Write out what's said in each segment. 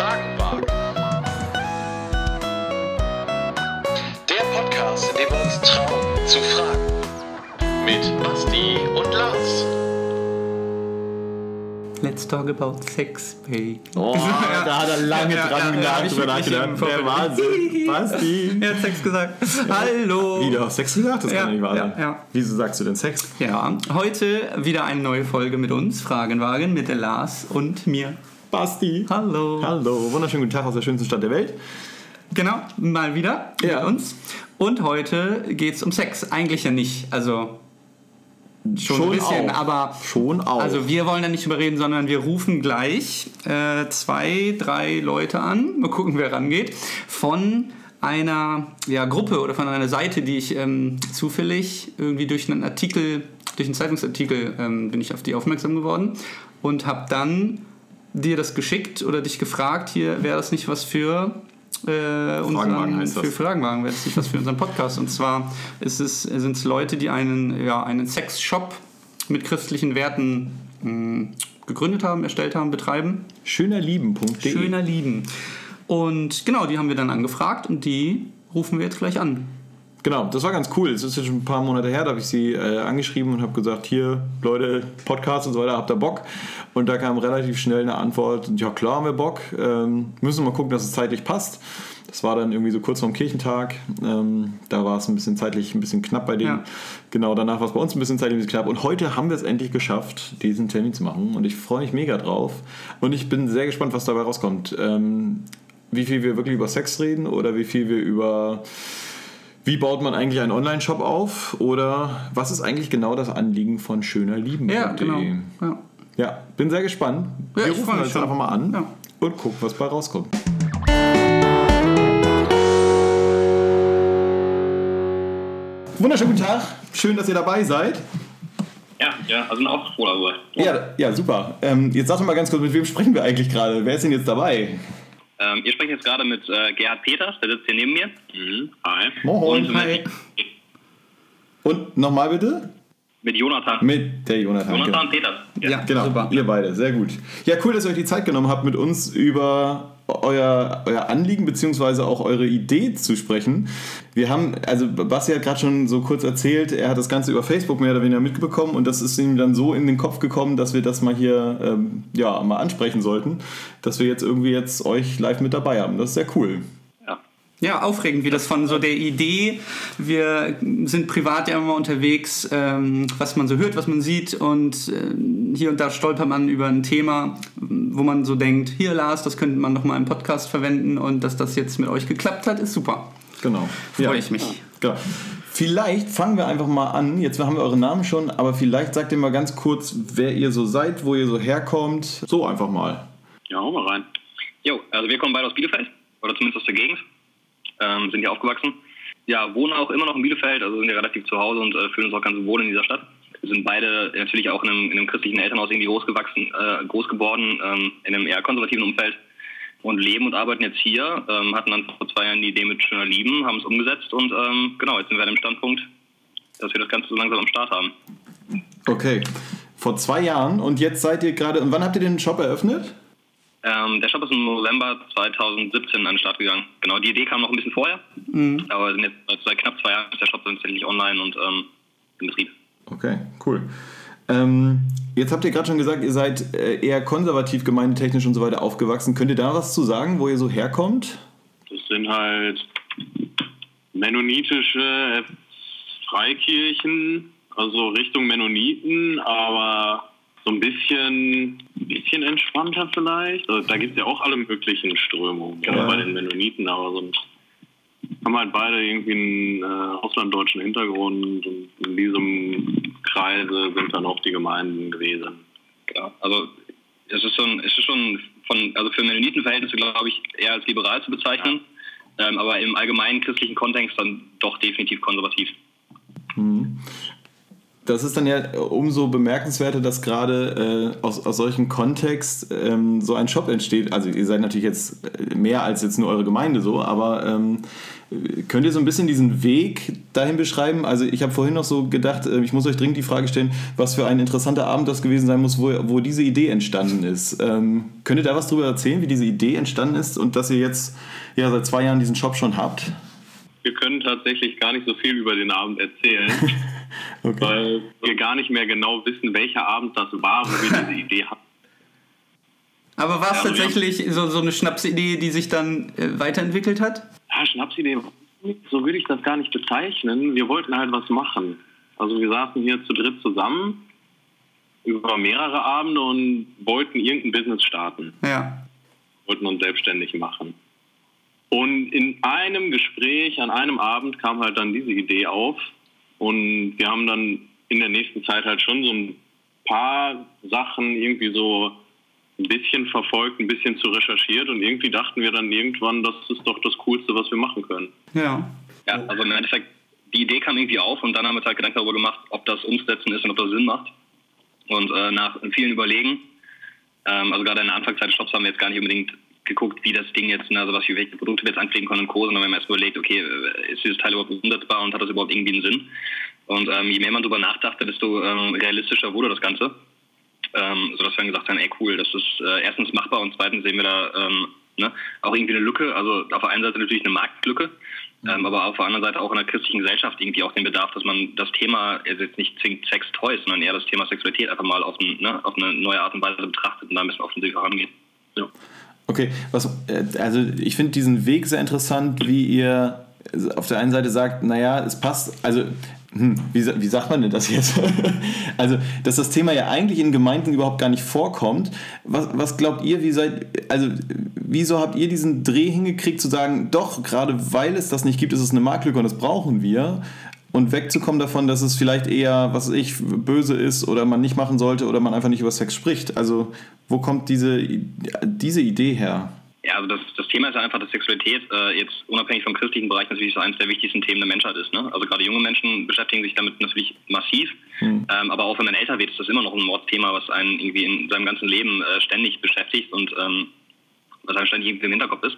Fragen wagen. Der Podcast, in dem wir uns trauen zu fragen. Mit Basti und Lars. Let's talk about sex, baby. Oh, da hat er lange Ja, dran ja, ja, drüber nachgedacht. Der Wahnsinn. Basti. Er hat Sex gesagt. Hallo. Wie, du hast Sex gesagt? Das Ja, kann nicht wahr sein. ja, ja. Wieso sagst du denn Sex? Ja, heute wieder eine neue Folge mit uns, Fragenwagen, mit der Lars und mir. Basti. Hallo. Hallo, wunderschönen guten Tag aus der schönsten Stadt der Welt. Genau, mal wieder Ja. mit uns. Und heute geht es um Sex. Eigentlich ja nicht. Also schon, ein bisschen, auch. aber Schon auch. Also wir wollen da nicht drüber reden, sondern wir rufen gleich äh, zwei, drei Leute an, mal gucken, wer rangeht, von einer ja, Gruppe oder von einer Seite, die ich ähm, zufällig irgendwie durch einen Artikel, durch einen Zeitungsartikel ähm, bin ich auf die aufmerksam geworden und habe dann dir das geschickt oder dich gefragt, hier wäre das nicht was für äh, Fragenwagen unseren, heißt das. für Fragenwagen wäre das nicht was für unseren Podcast. Und zwar es, sind es Leute, die einen, ja, einen Sexshop mit christlichen Werten mh, gegründet haben, erstellt haben, betreiben. Schönerlieben.de. Schöner Lieben. Und genau, die haben wir dann angefragt und die rufen wir jetzt gleich an. Genau, das war ganz cool. Es ist jetzt schon ein paar Monate her, da habe ich sie äh, angeschrieben und habe gesagt, hier, Leute, Podcast und so weiter, habt ihr Bock? Und da kam relativ schnell eine Antwort, ja klar haben wir Bock, ähm, müssen wir mal gucken, dass es zeitlich passt. Das war dann irgendwie so kurz vorm Kirchentag. Ähm, da war es ein bisschen zeitlich ein bisschen knapp bei denen. Ja. Genau, danach war es bei uns ein bisschen zeitlich ein bisschen knapp. Und heute haben wir es endlich geschafft, diesen Termin zu machen. Und ich freue mich mega drauf. Und ich bin sehr gespannt, was dabei rauskommt. Ähm, wie viel wir wirklich über Sex reden oder wie viel wir über wie baut man eigentlich einen Online-Shop auf? Oder was ist eigentlich genau das Anliegen von schönerlieben.de? Ja, genau. Ja. Ja, bin sehr gespannt. Ja, Wir rufen jetzt schon. einfach mal an Ja. und gucken, was bei rauskommt. Wunderschönen guten Tag. Schön, dass ihr dabei seid. Ja, ja, also auch froh darüber. Ja, ja super. Ähm, jetzt sag doch mal ganz kurz, mit wem sprechen wir eigentlich gerade? Wer ist denn jetzt dabei? Ähm, ihr sprecht jetzt gerade mit äh, Gerhard Peters, der sitzt hier neben mir. Mhm. Hi. Moin. Und Hi. Und nochmal bitte? mit Jonathan. Mit der Jonathan. Jonathan genau. Peters. Ja, Genau, super. ihr beide, sehr gut. Ja, cool, dass ihr euch die Zeit genommen habt, mit uns über euer, euer Anliegen bzw. auch eure Idee zu sprechen. Wir haben, also Basti hat gerade schon so kurz erzählt, er hat das Ganze über Facebook mehr oder weniger mitbekommen und das ist ihm dann so in den Kopf gekommen, dass wir das mal hier ähm, ja, mal ansprechen sollten, dass wir jetzt irgendwie jetzt euch live mit dabei haben. Das ist sehr cool. Ja. Ja, aufregend, wie das von so der Idee, wir sind privat ja immer unterwegs, ähm, was man so hört, was man sieht und äh, hier und da stolpert man über ein Thema, wo man so denkt, hier Lars, das könnte man doch mal im Podcast verwenden und dass das jetzt mit euch geklappt hat, ist super. Genau. Freue ich mich. Genau. Vielleicht fangen wir einfach mal an. Jetzt haben wir euren Namen schon, aber vielleicht sagt ihr mal ganz kurz, wer ihr so seid, wo ihr so herkommt. So einfach mal. Ja, hau mal rein. Jo, also wir kommen beide aus Bielefeld, oder zumindest aus der Gegend. Ähm, sind hier aufgewachsen. Ja, wohnen auch immer noch in Bielefeld, also sind hier relativ zu Hause und äh, fühlen uns auch ganz wohl in dieser Stadt. Wir sind beide natürlich auch in einem, in einem christlichen Elternhaus irgendwie groß gewachsen, äh, groß geworden, ähm, in einem eher konservativen Umfeld und leben und arbeiten jetzt hier. Ähm, hatten dann vor zwei Jahren die Idee mit Schöner Lieben, haben es umgesetzt und ähm, genau, jetzt sind wir an dem Standpunkt, dass wir das Ganze so langsam am Start haben. Okay. Vor zwei Jahren und jetzt seid ihr gerade. Und wann habt ihr den Shop eröffnet? Ähm, der Shop ist im November 2017 an den Start gegangen. Genau, die Idee kam noch ein bisschen vorher, aber wir sind jetzt seit- seit knapp zwei Jahren ist der Shop tatsächlich online und ähm, in Betrieb. Okay, cool. Ähm, jetzt habt ihr gerade schon gesagt, ihr seid äh, eher konservativ gemeindetechnisch und so weiter aufgewachsen. Könnt ihr da was zu sagen, wo ihr so herkommt? Das sind halt mennonitische Freikirchen, also Richtung Mennoniten, aber so ein bisschen, bisschen entspannter vielleicht. Also da gibt es ja auch alle möglichen Strömungen, gerade Ja. bei den Mennoniten, aber so ein, haben halt beide irgendwie einen äh, auslanddeutschen Hintergrund und in diesem Kreise sind dann auch die Gemeinden gewesen. Genau. Also es ist schon, es ist schon von, also für Mennonitenverhältnisse glaube ich eher als liberal zu bezeichnen, ähm, aber im allgemeinen christlichen Kontext dann doch definitiv konservativ. Das ist dann ja umso bemerkenswerter, dass gerade äh, aus, aus solchem Kontext ähm, so ein Shop entsteht. Also ihr seid natürlich jetzt äh, mehr als jetzt nur eure Gemeinde so, aber ähm, Könnt ihr so ein bisschen diesen Weg dahin beschreiben? Also ich habe vorhin noch so gedacht, äh, ich muss euch dringend die Frage stellen, was für ein interessanter Abend das gewesen sein muss, wo, wo diese Idee entstanden ist. Ähm, könnt ihr da was drüber erzählen, wie diese Idee entstanden ist und dass ihr jetzt ja seit zwei Jahren diesen Shop schon habt? Wir können tatsächlich gar nicht so viel über den Abend erzählen, okay. weil wir gar nicht mehr genau wissen, welcher Abend das war, wo wir diese Idee hatten. Aber war es ja, tatsächlich so, so eine Schnapsidee, die sich dann äh, weiterentwickelt hat? Ja, Schnapsidee, so würde ich das gar nicht bezeichnen. Wir wollten halt was machen. Also wir saßen hier zu dritt zusammen über mehrere Abende und wollten irgendein Business starten. Ja. Wollten uns selbstständig machen. Und in einem Gespräch, an einem Abend kam halt dann diese Idee auf. Und wir haben dann in der nächsten Zeit halt schon so ein paar Sachen irgendwie so ein bisschen verfolgt, ein bisschen zu recherchiert und irgendwie dachten wir dann irgendwann, das ist doch das Coolste, was wir machen können. Ja. Ja, also im Endeffekt, die Idee kam irgendwie auf und dann haben wir uns halt Gedanken darüber gemacht, ob das umsetzen ist und ob das Sinn macht. Und äh, nach vielen Überlegen, ähm, also gerade in der Anfangszeit des Shops haben wir jetzt gar nicht unbedingt geguckt, wie das Ding jetzt, ne, also was welche Produkte wir jetzt anpflegen können und Co., sondern wir haben erst überlegt, okay, äh, ist dieses Teil überhaupt umsetzbar und hat das überhaupt irgendwie einen Sinn? Und ähm, je mehr man darüber nachdachte, desto ähm, realistischer wurde das Ganze ähm, sodass wir dann gesagt haben, ey cool, das ist äh, erstens machbar und zweitens sehen wir da ähm, ne, auch irgendwie eine Lücke, also auf der einen Seite natürlich eine Marktlücke, mhm. ähm, aber auf der anderen Seite auch in der christlichen Gesellschaft irgendwie auch den Bedarf, dass man das Thema, also jetzt nicht zwingend Sex Toys, sondern eher das Thema Sexualität einfach mal auf, ein, ne, auf eine neue Art und Weise betrachtet und da ein bisschen offensiv herangeht. Ja. Okay, was, äh, also ich finde diesen Weg sehr interessant, wie ihr auf der einen Seite sagt, naja, es passt, also hm, wie, wie sagt man denn das jetzt? also, dass das Thema ja eigentlich in Gemeinden überhaupt gar nicht vorkommt. Was, was glaubt ihr, wie seid, also, wieso habt ihr diesen Dreh hingekriegt zu sagen, doch, gerade weil es das nicht gibt, ist es eine Marktlücke und das brauchen wir? Und wegzukommen davon, dass es vielleicht eher, was ich, böse ist oder man nicht machen sollte oder man einfach nicht über Sex spricht. Also, wo kommt diese, diese Idee her? Ja, also das, das Thema ist ja einfach, dass Sexualität äh, jetzt unabhängig vom christlichen Bereich natürlich so eines der wichtigsten Themen der Menschheit ist. Ne? Also gerade junge Menschen beschäftigen sich damit natürlich massiv, mhm. ähm, aber auch wenn man älter wird, ist das immer noch ein Mordthema, was einen irgendwie in seinem ganzen Leben äh, ständig beschäftigt und ähm, was einem ständig irgendwie im Hinterkopf ist.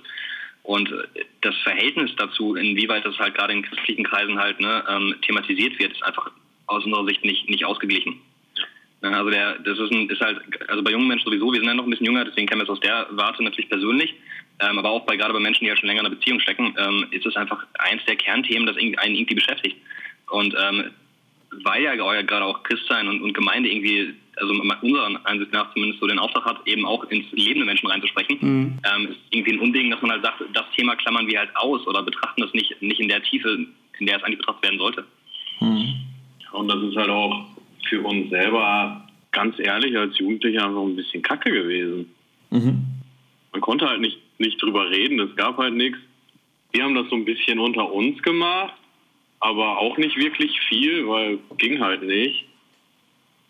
Und äh, das Verhältnis dazu, inwieweit das halt gerade in christlichen Kreisen halt ne, ähm, thematisiert wird, ist einfach aus unserer Sicht nicht, nicht ausgeglichen. Also der, das ist, ein, ist halt, also bei jungen Menschen sowieso, wir sind ja noch ein bisschen jünger, deswegen kennen wir es aus der Warte natürlich persönlich. Ähm, aber auch bei gerade bei Menschen, die ja schon länger in einer Beziehung stecken, ähm, ist es einfach eins der Kernthemen, das einen irgendwie beschäftigt. Und ähm, weil ja gerade auch Christsein und, und Gemeinde irgendwie, also unserer Ansicht nach zumindest so den Auftrag hat, eben auch ins Leben der Menschen reinzusprechen, mhm. ähm, ist irgendwie ein Unding, dass man halt sagt, das Thema klammern wir halt aus oder betrachten das nicht, nicht in der Tiefe, in der es eigentlich betrachtet werden sollte. Mhm. Und das ist halt auch für uns selber ganz ehrlich als Jugendlicher einfach ein bisschen kacke gewesen. Mhm. Man konnte halt nicht, nicht drüber reden, es gab halt nichts. Wir haben das so ein bisschen unter uns gemacht, aber auch nicht wirklich viel, weil ging halt nicht.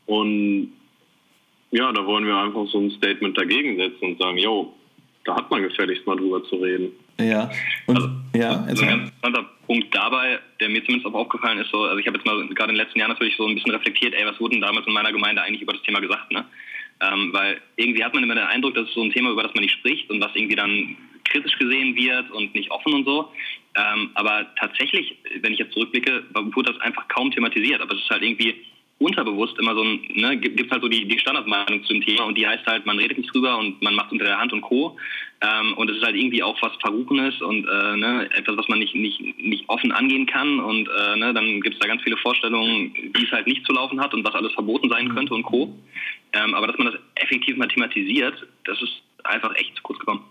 Und ja, da wollen wir einfach so ein Statement dagegen setzen und sagen, yo, da hat man gefälligst mal drüber zu reden. Ja, und also, ja, also ein ganz interessanter Punkt dabei, der mir zumindest auch aufgefallen ist, so, also ich habe jetzt mal gerade in den letzten Jahren natürlich so ein bisschen reflektiert, ey, was wurde denn damals in meiner Gemeinde eigentlich über das Thema gesagt, ne? Ähm, weil irgendwie hat man immer den Eindruck, dass es so ein Thema, über das man nicht spricht und was irgendwie dann kritisch gesehen wird und nicht offen und so. Ähm, aber tatsächlich, wenn ich jetzt zurückblicke, wurde das einfach kaum thematisiert. Aber es ist halt irgendwie unterbewusst immer so ein, ne, gibt es halt so die, die Standardmeinung zu dem Thema und die heißt halt, man redet nicht drüber und man macht unter der Hand und Co. Ähm, und es ist halt irgendwie auch was Verruchenes und äh, ne, etwas, was man nicht, nicht, nicht offen angehen kann und äh, ne, dann gibt es da ganz viele Vorstellungen, wie es halt nicht zu laufen hat und was alles verboten sein könnte und Co. Ähm, aber dass man das effektiv mal thematisiert, das ist einfach echt zu kurz gekommen.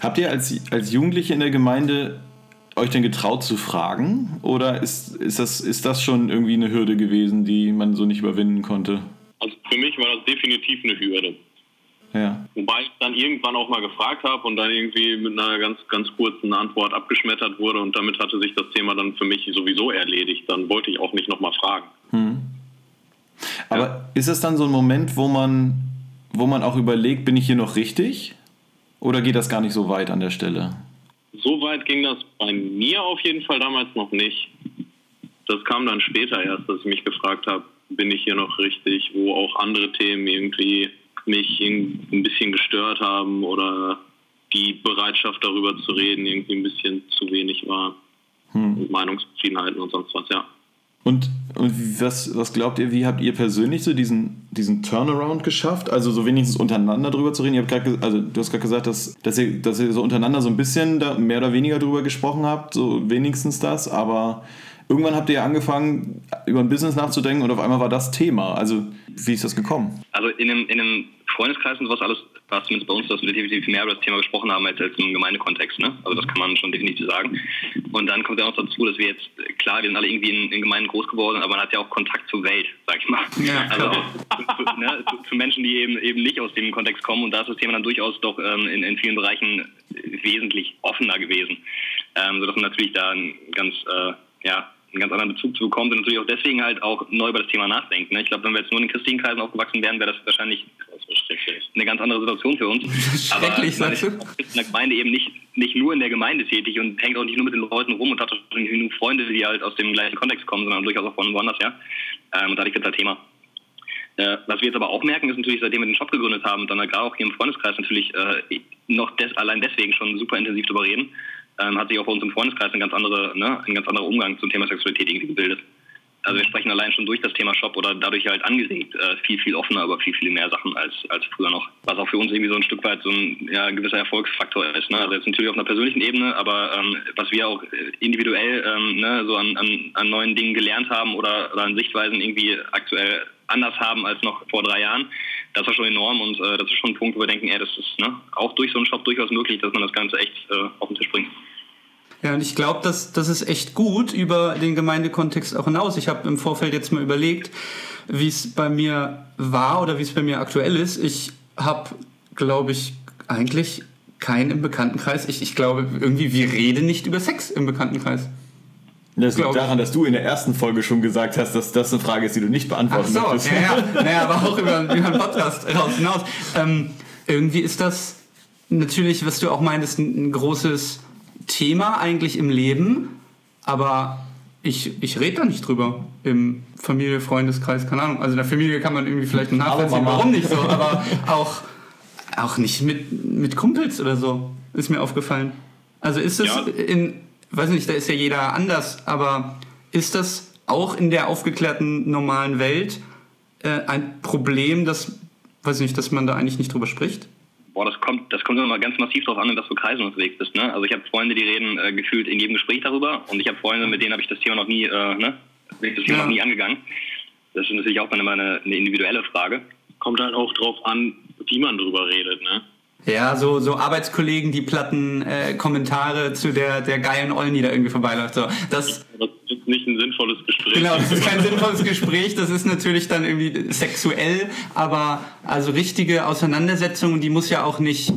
Habt ihr als, als Jugendliche in der Gemeinde euch denn getraut zu fragen? Oder ist, ist, das, ist das schon irgendwie eine Hürde gewesen, die man so nicht überwinden konnte? Also für mich war das definitiv eine Hürde. Ja. Wobei ich dann irgendwann auch mal gefragt habe und dann irgendwie mit einer ganz, ganz kurzen Antwort abgeschmettert wurde und damit hatte sich das Thema dann für mich sowieso erledigt. Dann wollte ich auch nicht nochmal fragen. Hm. Aber ja. ist es dann so ein Moment, wo man, wo man auch überlegt, bin ich hier noch richtig? Oder geht das gar nicht so weit an der Stelle? So weit ging das bei mir auf jeden Fall damals noch nicht. Das kam dann später erst, dass ich mich gefragt habe, bin ich hier noch richtig, wo auch andere Themen irgendwie mich ein bisschen gestört haben oder die Bereitschaft darüber zu reden irgendwie ein bisschen zu wenig war. Und Meinungsverschiedenheiten und sonst was, ja. Und, und was, was glaubt ihr, wie habt ihr persönlich so diesen, diesen Turnaround geschafft? Also so wenigstens untereinander drüber zu reden? Ihr habt grad, also du hast gerade gesagt, dass, dass, ihr, dass ihr so untereinander so ein bisschen da mehr oder weniger drüber gesprochen habt, so wenigstens das, aber irgendwann habt ihr angefangen, über ein Business nachzudenken und auf einmal war das Thema. Also wie ist das gekommen? Also in einem, in einem Freundeskreis und sowas alles war es zumindest bei uns, dass wir definitiv mehr über das Thema gesprochen haben als, als im Gemeindekontext. Ne? Also das kann man schon definitiv sagen. Und dann kommt ja noch dazu, dass wir jetzt, klar, wir sind alle irgendwie in, in Gemeinden groß geworden, aber man hat ja auch Kontakt zur Welt, sag ich mal. Ja, also auch zu, ne, zu, zu Menschen, die eben, eben nicht aus dem Kontext kommen. Und da ist das Thema dann durchaus doch ähm, in, in vielen Bereichen wesentlich offener gewesen. Ähm, sodass man natürlich da ein ganz, äh, ja, einen ganz anderen Bezug zu bekommt und natürlich auch deswegen halt auch neu über das Thema nachdenkt. Ne? Ich glaube, wenn wir jetzt nur in den christlichen Kreisen aufgewachsen wären, wäre das wahrscheinlich eine ganz andere Situation für uns. Aber man ist in der Gemeinde eben nicht, nicht nur in der Gemeinde tätig und hängt auch nicht nur mit den Leuten rum und hat auch schon genug Freunde, die halt aus dem gleichen Kontext kommen, sondern durchaus auch von woanders her. Ähm, und dadurch wird es halt Thema. Äh, was wir jetzt aber auch merken, ist natürlich, seitdem wir den Shop gegründet haben dann gerade auch hier im Freundeskreis natürlich äh, noch des, allein deswegen schon super intensiv darüber reden, ähm, hat sich auch bei uns im Freundeskreis ein ganz, andere, ne, ein ganz anderer Umgang zum Thema Sexualität irgendwie gebildet. Also wir sprechen allein schon durch das Thema Shop oder dadurch halt angeregt äh, viel, viel offener über viel, viel mehr Sachen als, als früher noch. Was auch für uns irgendwie so ein Stück weit so ein ja, gewisser Erfolgsfaktor ist. Ne? Also jetzt natürlich auf einer persönlichen Ebene, aber ähm, was wir auch äh, individuell ähm, ne, so an, an, an neuen Dingen gelernt haben oder, oder an Sichtweisen irgendwie aktuell anders haben als noch vor drei Jahren, das war schon enorm und äh, das ist schon ein Punkt, wo wir denken, ey, das ist ne, auch durch so einen Shop durchaus möglich, dass man das Ganze echt äh, auf den Tisch bringt. Ja, und ich glaube, das, das ist echt gut über den Gemeindekontext auch hinaus. Ich habe im Vorfeld jetzt mal überlegt, wie es bei mir war oder wie es bei mir aktuell ist. Ich habe, glaube ich, eigentlich keinen im Bekanntenkreis. Ich, ich glaube, irgendwie, wir reden nicht über Sex im Bekanntenkreis. Das liegt daran, dass du in der ersten Folge schon gesagt hast, dass das eine Frage ist, die du nicht Ach beantworten so, möchtest. ja, ja. Naja, aber auch über, über einen Podcast raus hinaus. Ähm, irgendwie ist das natürlich, was du auch meintest, ein, ein großes Thema eigentlich im Leben, aber ich, ich rede da nicht drüber im Familie, Freundeskreis, keine Ahnung. Also in der Familie kann man irgendwie vielleicht nachvollziehen, warum nicht so, aber auch, auch nicht mit, mit Kumpels oder so, ist mir aufgefallen. Also ist es Ja. in, weiß nicht, da ist ja jeder anders, aber ist das auch in der aufgeklärten normalen Welt äh, ein Problem, dass, weiß nicht, dass man da eigentlich nicht drüber spricht? Boah, das kommt, das kommt immer mal ganz massiv darauf an, in was für Kreisen du unterwegs bist. Ne? Also ich habe Freunde, die reden äh, gefühlt in jedem Gespräch darüber und ich habe Freunde, mit denen habe ich das Thema noch nie, äh, ne? bin ich das Thema Ja. noch nie angegangen. Das ist natürlich auch immer eine, eine individuelle Frage. Kommt halt auch drauf an, wie man drüber redet, ne? Ja, so, so Arbeitskollegen, die platten äh, Kommentare zu der, der geilen Ollen, die da irgendwie vorbeiläuft. So, das, Das ist nicht ein sinnvolles Gespräch. Genau, das ist kein sinnvolles Gespräch, das ist natürlich dann irgendwie sexuell, aber also richtige Auseinandersetzungen, die muss ja auch nicht,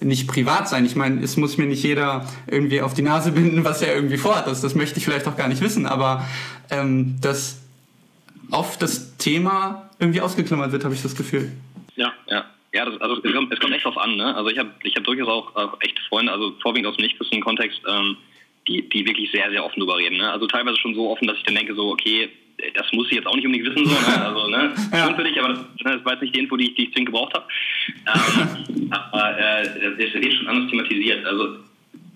nicht privat sein. Ich meine, es muss mir nicht jeder irgendwie auf die Nase binden, was er irgendwie vorhat. Das, das möchte ich vielleicht auch gar nicht wissen, aber ähm, dass oft das Thema irgendwie ausgeklammert wird, habe ich das Gefühl. Ja, ja. Ja, das, also es kommt, es kommt echt drauf an, ne? Also ich habe ich hab durchaus auch, auch echt Freunde, also vorwiegend aus dem nicht-christlichen Kontext, ähm, die, die wirklich sehr, sehr offen drüber reden. Ne? Also teilweise schon so offen, dass ich dann denke, so, okay, das muss ich jetzt auch nicht unbedingt wissen, so, ne? Also, ne? Ja. Schön für dich, aber das, das war jetzt nicht die Info, die ich, die ich zwingend gebraucht habe. Ähm, aber äh, das wird schon anders thematisiert. Also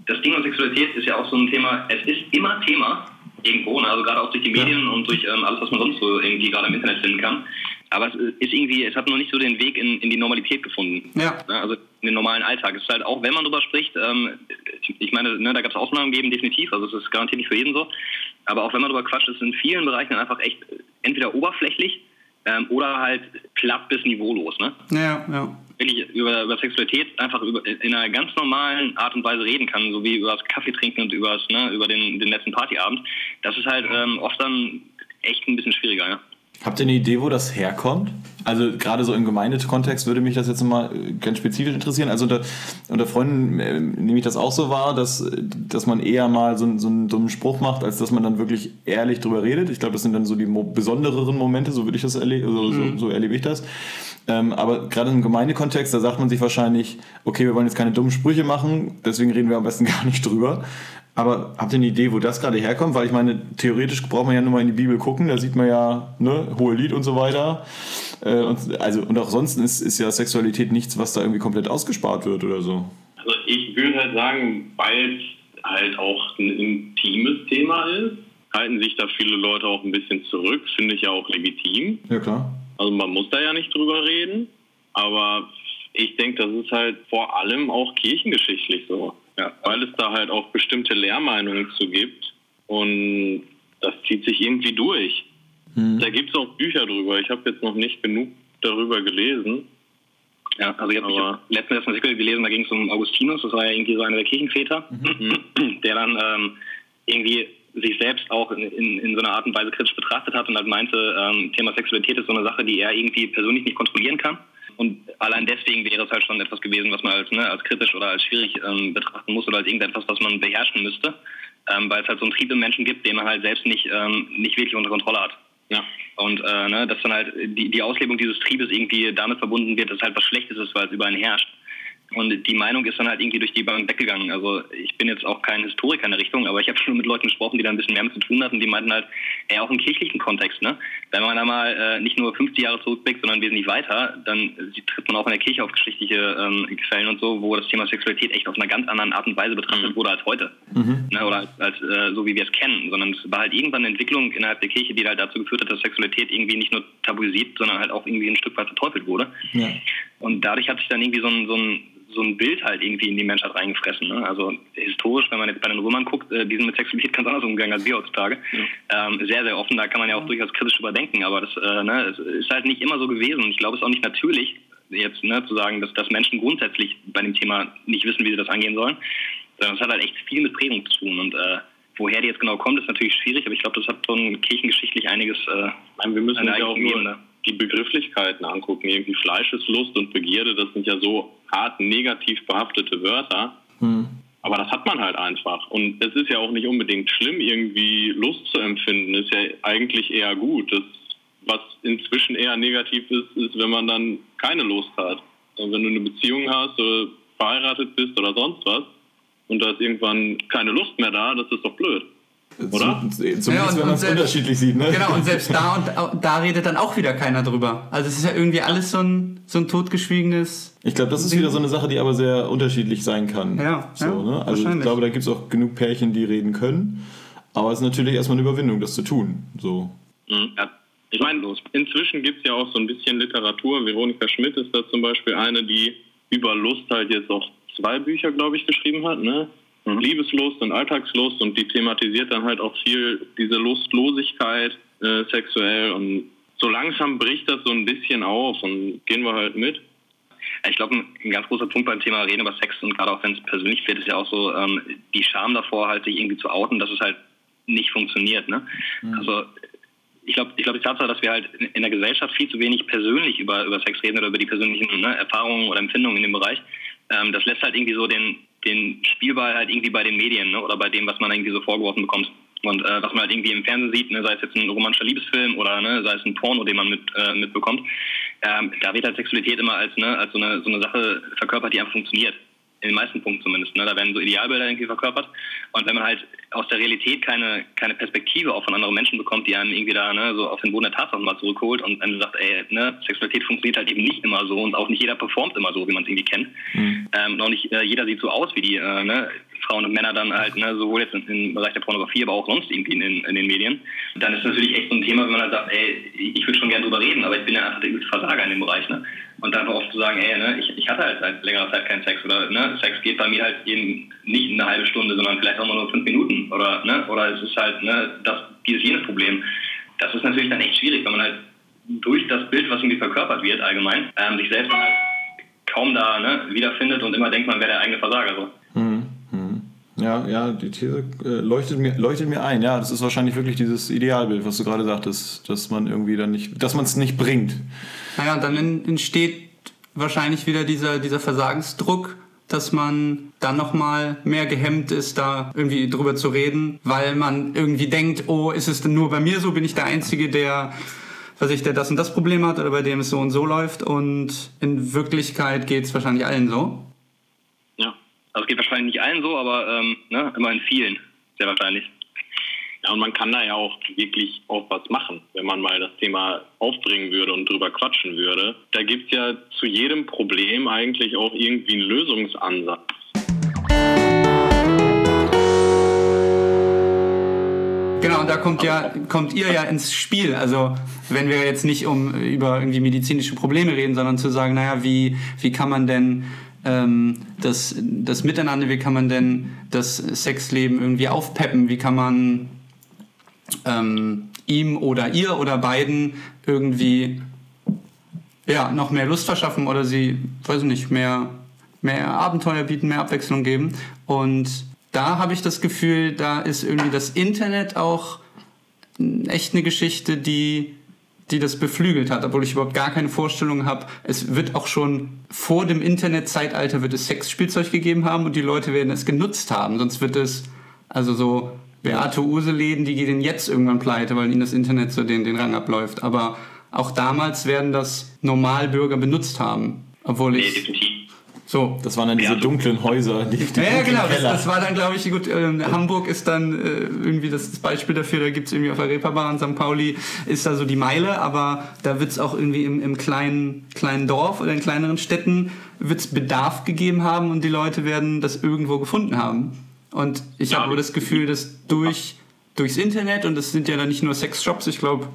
das Thema Sexualität ist ja auch so ein Thema, es ist immer Thema irgendwo, ne? also gerade auch durch die Medien und durch ähm, alles, was man sonst so irgendwie gerade im Internet finden kann. Aber es ist irgendwie, es hat noch nicht so den Weg in, in die Normalität gefunden. Ja. Ne? Also in den normalen Alltag. Es ist halt auch, wenn man drüber spricht, ähm, ich meine, ne, da gab es Ausnahmen geben, definitiv, also es ist garantiert nicht für jeden so. Aber auch wenn man drüber quatscht, ist es in vielen Bereichen einfach echt entweder oberflächlich ähm, oder halt platt bis niveaulos. Ne? Ja, ja. wirklich über, über Sexualität einfach über, in einer ganz normalen Art und Weise reden kann, so wie über das Kaffee trinken und übers, ne, über den, den letzten Partyabend, das ist halt ähm, oft dann echt ein bisschen schwieriger, ja. Habt ihr eine Idee, wo das herkommt? Also gerade so im Gemeindekontext würde mich das jetzt mal äh, ganz spezifisch interessieren. Also unter, unter Freunden äh, nehme ich das auch so wahr, dass, dass man eher mal so, einen- so einen dummen Spruch macht, als dass man dann wirklich ehrlich drüber redet. Ich glaube, das sind dann so die besondereren Momente, so würde ich das erleben, so, so, so erlebe ich das. Ähm, aber gerade im Gemeindekontext, da sagt man sich wahrscheinlich, okay, wir wollen jetzt keine dummen Sprüche machen, deswegen reden wir am besten gar nicht drüber. Aber habt ihr eine Idee, wo das gerade herkommt? Weil ich meine, theoretisch braucht man ja nur mal in die Bibel gucken, da sieht man ja ne, hohe Lied und so weiter. Äh, und, also, und auch sonst ist, ist ja Sexualität nichts, was da irgendwie komplett ausgespart wird oder so. Also ich würde halt sagen, weil es halt auch ein intimes Thema ist, halten sich da viele Leute auch ein bisschen zurück, finde ich ja auch legitim. Ja, klar. Also man muss da ja nicht drüber reden, aber ich denke, das ist halt vor allem auch kirchengeschichtlich so. Ja, weil es da halt auch bestimmte Lehrmeinungen zu gibt und das zieht sich irgendwie durch. Da gibt es auch Bücher drüber. Ich habe jetzt noch nicht genug darüber gelesen. Ja, also ich habe hab letztens einen Artikel gelesen, da ging es um Augustinus, das war ja irgendwie so einer der Kirchenväter, der dann ähm, irgendwie sich selbst auch in, in, in so einer Art und Weise kritisch betrachtet hat und halt meinte, ähm, Thema Sexualität ist so eine Sache, die er irgendwie persönlich nicht kontrollieren kann. Und allein deswegen wäre es halt schon etwas gewesen, was man als, ne, als kritisch oder als schwierig ähm, betrachten muss oder als irgendetwas, was man beherrschen müsste, ähm, weil es halt so einen Trieb im Menschen gibt, den man halt selbst nicht, ähm, nicht wirklich unter Kontrolle hat. Ja. Und äh, ne, dass dann halt die, die Auslebung dieses Triebes irgendwie damit verbunden wird, dass halt was Schlechtes ist, weil es über einen herrscht. Und die Meinung ist dann halt irgendwie durch die Bank weggegangen. Also ich bin jetzt auch kein Historiker in der Richtung, aber ich habe schon mit Leuten gesprochen, die da ein bisschen mehr mit zu tun hatten. Die meinten halt, eher auch im kirchlichen Kontext, ne? Wenn man da mal äh, nicht nur 50 Jahre zurückblickt, sondern wesentlich weiter, dann tritt man auch in der Kirche auf geschichtliche ähm, Quellen und so, wo das Thema Sexualität echt auf einer ganz anderen Art und Weise betrachtet wurde als heute. Ne? Oder als, als äh, so wie wir es kennen. Sondern es war halt irgendwann eine Entwicklung innerhalb der Kirche, die halt dazu geführt hat, dass Sexualität irgendwie nicht nur tabuisiert, sondern halt auch irgendwie ein Stück weit verteufelt wurde. Ja. Und dadurch hat sich dann irgendwie so ein, so ein, so ein Bild halt irgendwie in die Menschheit reingefressen. Ne? Also historisch, wenn man jetzt bei den Römern guckt, äh, die sind mit Sexualität ganz anders umgegangen als wir heutzutage. Ähm, sehr, sehr offen, da kann man ja auch durchaus kritisch überdenken, aber das äh, ne, ist halt nicht immer so gewesen. Und ich glaube, es ist auch nicht natürlich, jetzt ne, zu sagen, dass, dass Menschen grundsätzlich bei dem Thema nicht wissen, wie sie das angehen sollen. Sondern es hat halt echt viel mit Prägung zu tun. Und äh, woher die jetzt genau kommt, ist natürlich schwierig, aber ich glaube, das hat schon kirchengeschichtlich einiges äh, Nein, wir müssen ja auch nur Ebene. Die Begrifflichkeiten angucken. Irgendwie Fleischeslust und Begierde, das sind ja so hart negativ behaftete Wörter. Aber das hat man halt einfach. Und es ist ja auch nicht unbedingt schlimm, irgendwie Lust zu empfinden. Ist ja eigentlich eher gut. Das, was inzwischen eher negativ ist, ist, wenn man dann keine Lust hat. Und wenn du eine Beziehung hast oder verheiratet bist oder sonst was und da ist irgendwann keine Lust mehr da, das ist doch blöd. Oder? Zum- Zumindest Ja, und- wenn man es selbst- unterschiedlich sieht, ne? Genau, und selbst da und au- da redet dann auch wieder keiner drüber. Also es ist ja irgendwie alles so ein, so ein totgeschwiegenes. Ich glaube, das ist wieder so eine Sache, die aber sehr unterschiedlich sein kann. Ja, so, ja, ne? Also ich glaube, da gibt es auch genug Pärchen, die reden können. Aber es ist natürlich erstmal eine Überwindung, das zu tun. So. Mhm. Ja. Ich meine, inzwischen gibt es ja auch so ein bisschen Literatur. Veronika Schmidt ist da zum Beispiel eine, die über Lust halt jetzt auch zwei Bücher, glaube ich, geschrieben hat. Ne? Liebeslust und Alltagslust und die thematisiert dann halt auch viel diese Lustlosigkeit äh, sexuell und so langsam bricht das so ein bisschen auf und gehen wir halt mit. Ich glaube, ein, ganz großer Punkt beim Thema Reden über Sex und gerade auch wenn es persönlich wird, ist ja auch so ähm, die Scham davor, halt sich irgendwie zu outen, dass es halt nicht funktioniert. Ne? Also ich glaube, ich glaube die Tatsache, dass wir halt in, in der Gesellschaft viel zu wenig persönlich über, über Sex reden oder über die persönlichen ne, Erfahrungen oder Empfindungen in dem Bereich, ähm, das lässt halt irgendwie so den, den Spielball halt irgendwie bei den Medien ne, oder bei dem, was man irgendwie so vorgeworfen bekommt. Und äh, was man halt irgendwie im Fernsehen sieht, ne, sei es jetzt ein romantischer Liebesfilm oder ne, sei es ein Porno, den man mit, äh, mitbekommt, ähm, da wird halt Sexualität immer als, ne, als so, eine, so eine Sache verkörpert, die einfach funktioniert. In den meisten Punkten zumindest. Ne? Da werden so Idealbilder irgendwie verkörpert. Und wenn man halt aus der Realität keine, keine Perspektive auch von anderen Menschen bekommt, die einem irgendwie da ne, so auf den Boden der Tatsachen mal zurückholt und einem sagt, ey, ne, Sexualität funktioniert halt eben nicht immer so und auch nicht jeder performt immer so, wie man es irgendwie kennt. Ähm, und auch nicht äh, jeder sieht so aus wie die äh, ne, Frauen und Männer dann halt, ne, sowohl jetzt im Bereich der Pornografie, aber auch sonst irgendwie in, in, in den Medien. Dann ist natürlich echt so ein Thema, wenn man halt sagt, ey, ich würde schon gerne drüber reden, aber ich bin ja einfach der übelste Versager in dem Bereich. Ne? Und dann oft zu sagen, ey, ne, ich, ich hatte halt seit längerer Zeit keinen Sex oder ne, Sex geht bei mir halt eben nicht eine halbe Stunde, sondern vielleicht auch nur fünf Minuten oder ne, oder es ist halt ne, das dieses jenes Problem. Das ist natürlich dann echt schwierig, wenn man halt durch das Bild, was irgendwie verkörpert wird allgemein, ähm, sich selbst dann halt kaum da ne, wiederfindet und immer denkt, man wäre der eigene Versager. So. Ja, ja, die These äh, leuchtet, mir, leuchtet mir ein. Ja, das ist wahrscheinlich wirklich dieses Idealbild, was du gerade sagtest, dass man irgendwie dann nicht, dass man es nicht bringt. Naja, dann en- entsteht wahrscheinlich wieder dieser, dieser Versagensdruck, dass man dann nochmal mehr gehemmt ist, da irgendwie drüber zu reden, weil man irgendwie denkt, oh, ist es denn nur bei mir so? Bin ich der Einzige, der, was ich, der das und das Problem hat oder bei dem es so und so läuft? Und in Wirklichkeit geht es wahrscheinlich allen so. Ja. Also geht wahrscheinlich nicht allen so, aber ähm, ne, immerhin vielen, sehr wahrscheinlich. Ja, und man kann da ja auch wirklich auch was machen, wenn man mal das Thema aufbringen würde und drüber quatschen würde. Da gibt es ja zu jedem Problem eigentlich auch irgendwie einen Lösungsansatz. und da kommt ja, kommt ihr ja ins Spiel. Also wenn wir jetzt nicht um über irgendwie medizinische Probleme reden, sondern zu sagen, naja, wie, wie kann man denn ähm, das, das Miteinander, wie kann man denn das Sexleben irgendwie aufpeppen, wie kann man ähm, ihm oder ihr oder beiden irgendwie ja, noch mehr Lust verschaffen oder sie, weiß ich nicht, mehr, mehr Abenteuer bieten, mehr Abwechslung geben. Und da habe ich das Gefühl, da ist irgendwie das Internet auch echt eine Geschichte, die, die das beflügelt hat, obwohl ich überhaupt gar keine Vorstellung habe. Es wird auch schon vor dem Internetzeitalter wird es Sexspielzeug gegeben haben und die Leute werden es genutzt haben. Sonst wird es, also so Beate Use-Läden, die gehen jetzt irgendwann pleite, weil ihnen das Internet so den, den Rang abläuft. Aber auch damals werden das Normalbürger benutzt haben. Obwohl Nee, ich. definitiv. So. Das waren dann diese Ja. dunklen Häuser. Die, die Ja, genau. Das, das war dann, glaube ich, gut. ähm, Hamburg ist dann äh, irgendwie das Beispiel dafür. Da gibt es irgendwie auf der Reeperbahn, St. Pauli ist da so die Meile, aber da wird es auch irgendwie im, im kleinen, kleinen Dorf oder in kleineren Städten wird's Bedarf gegeben haben und die Leute werden das irgendwo gefunden haben. Und ich Ja, habe das Gefühl, dass durch, durchs Internet, und das sind ja dann nicht nur Sexshops, ich glaube,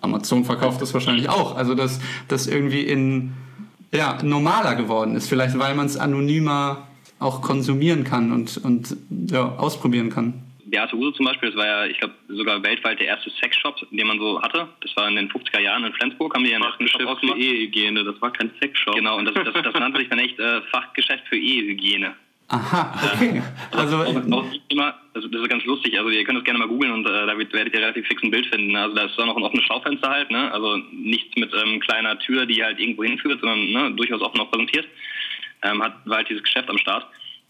Amazon verkauft das wahrscheinlich auch. Also, dass das irgendwie in ja, normaler geworden ist. Vielleicht, weil man es anonymer auch konsumieren kann und, und ja, ausprobieren kann. Beate Use zum Beispiel, das war ja, ich glaube, sogar weltweit der erste Sexshop, den man so hatte. Das war in den 50er Jahren in Flensburg, haben die ja einen Fachgeschäft für. Ehehygiene, das war kein Sexshop. Genau, und das, das, das nannte sich dann echt äh, Fachgeschäft für Ehehygiene. Aha, okay. Also, Auch, auch immer, also das ist ganz lustig, also ihr könnt das gerne mal googeln und äh, da werdet ihr relativ fix ein Bild finden. Also da ist auch noch ein offenes Schaufenster halt, ne? Also nichts mit ähm, kleiner Tür, die halt irgendwo hinführt, sondern ne, durchaus offen auch präsentiert. Ähm, hat, war halt dieses Geschäft am Start.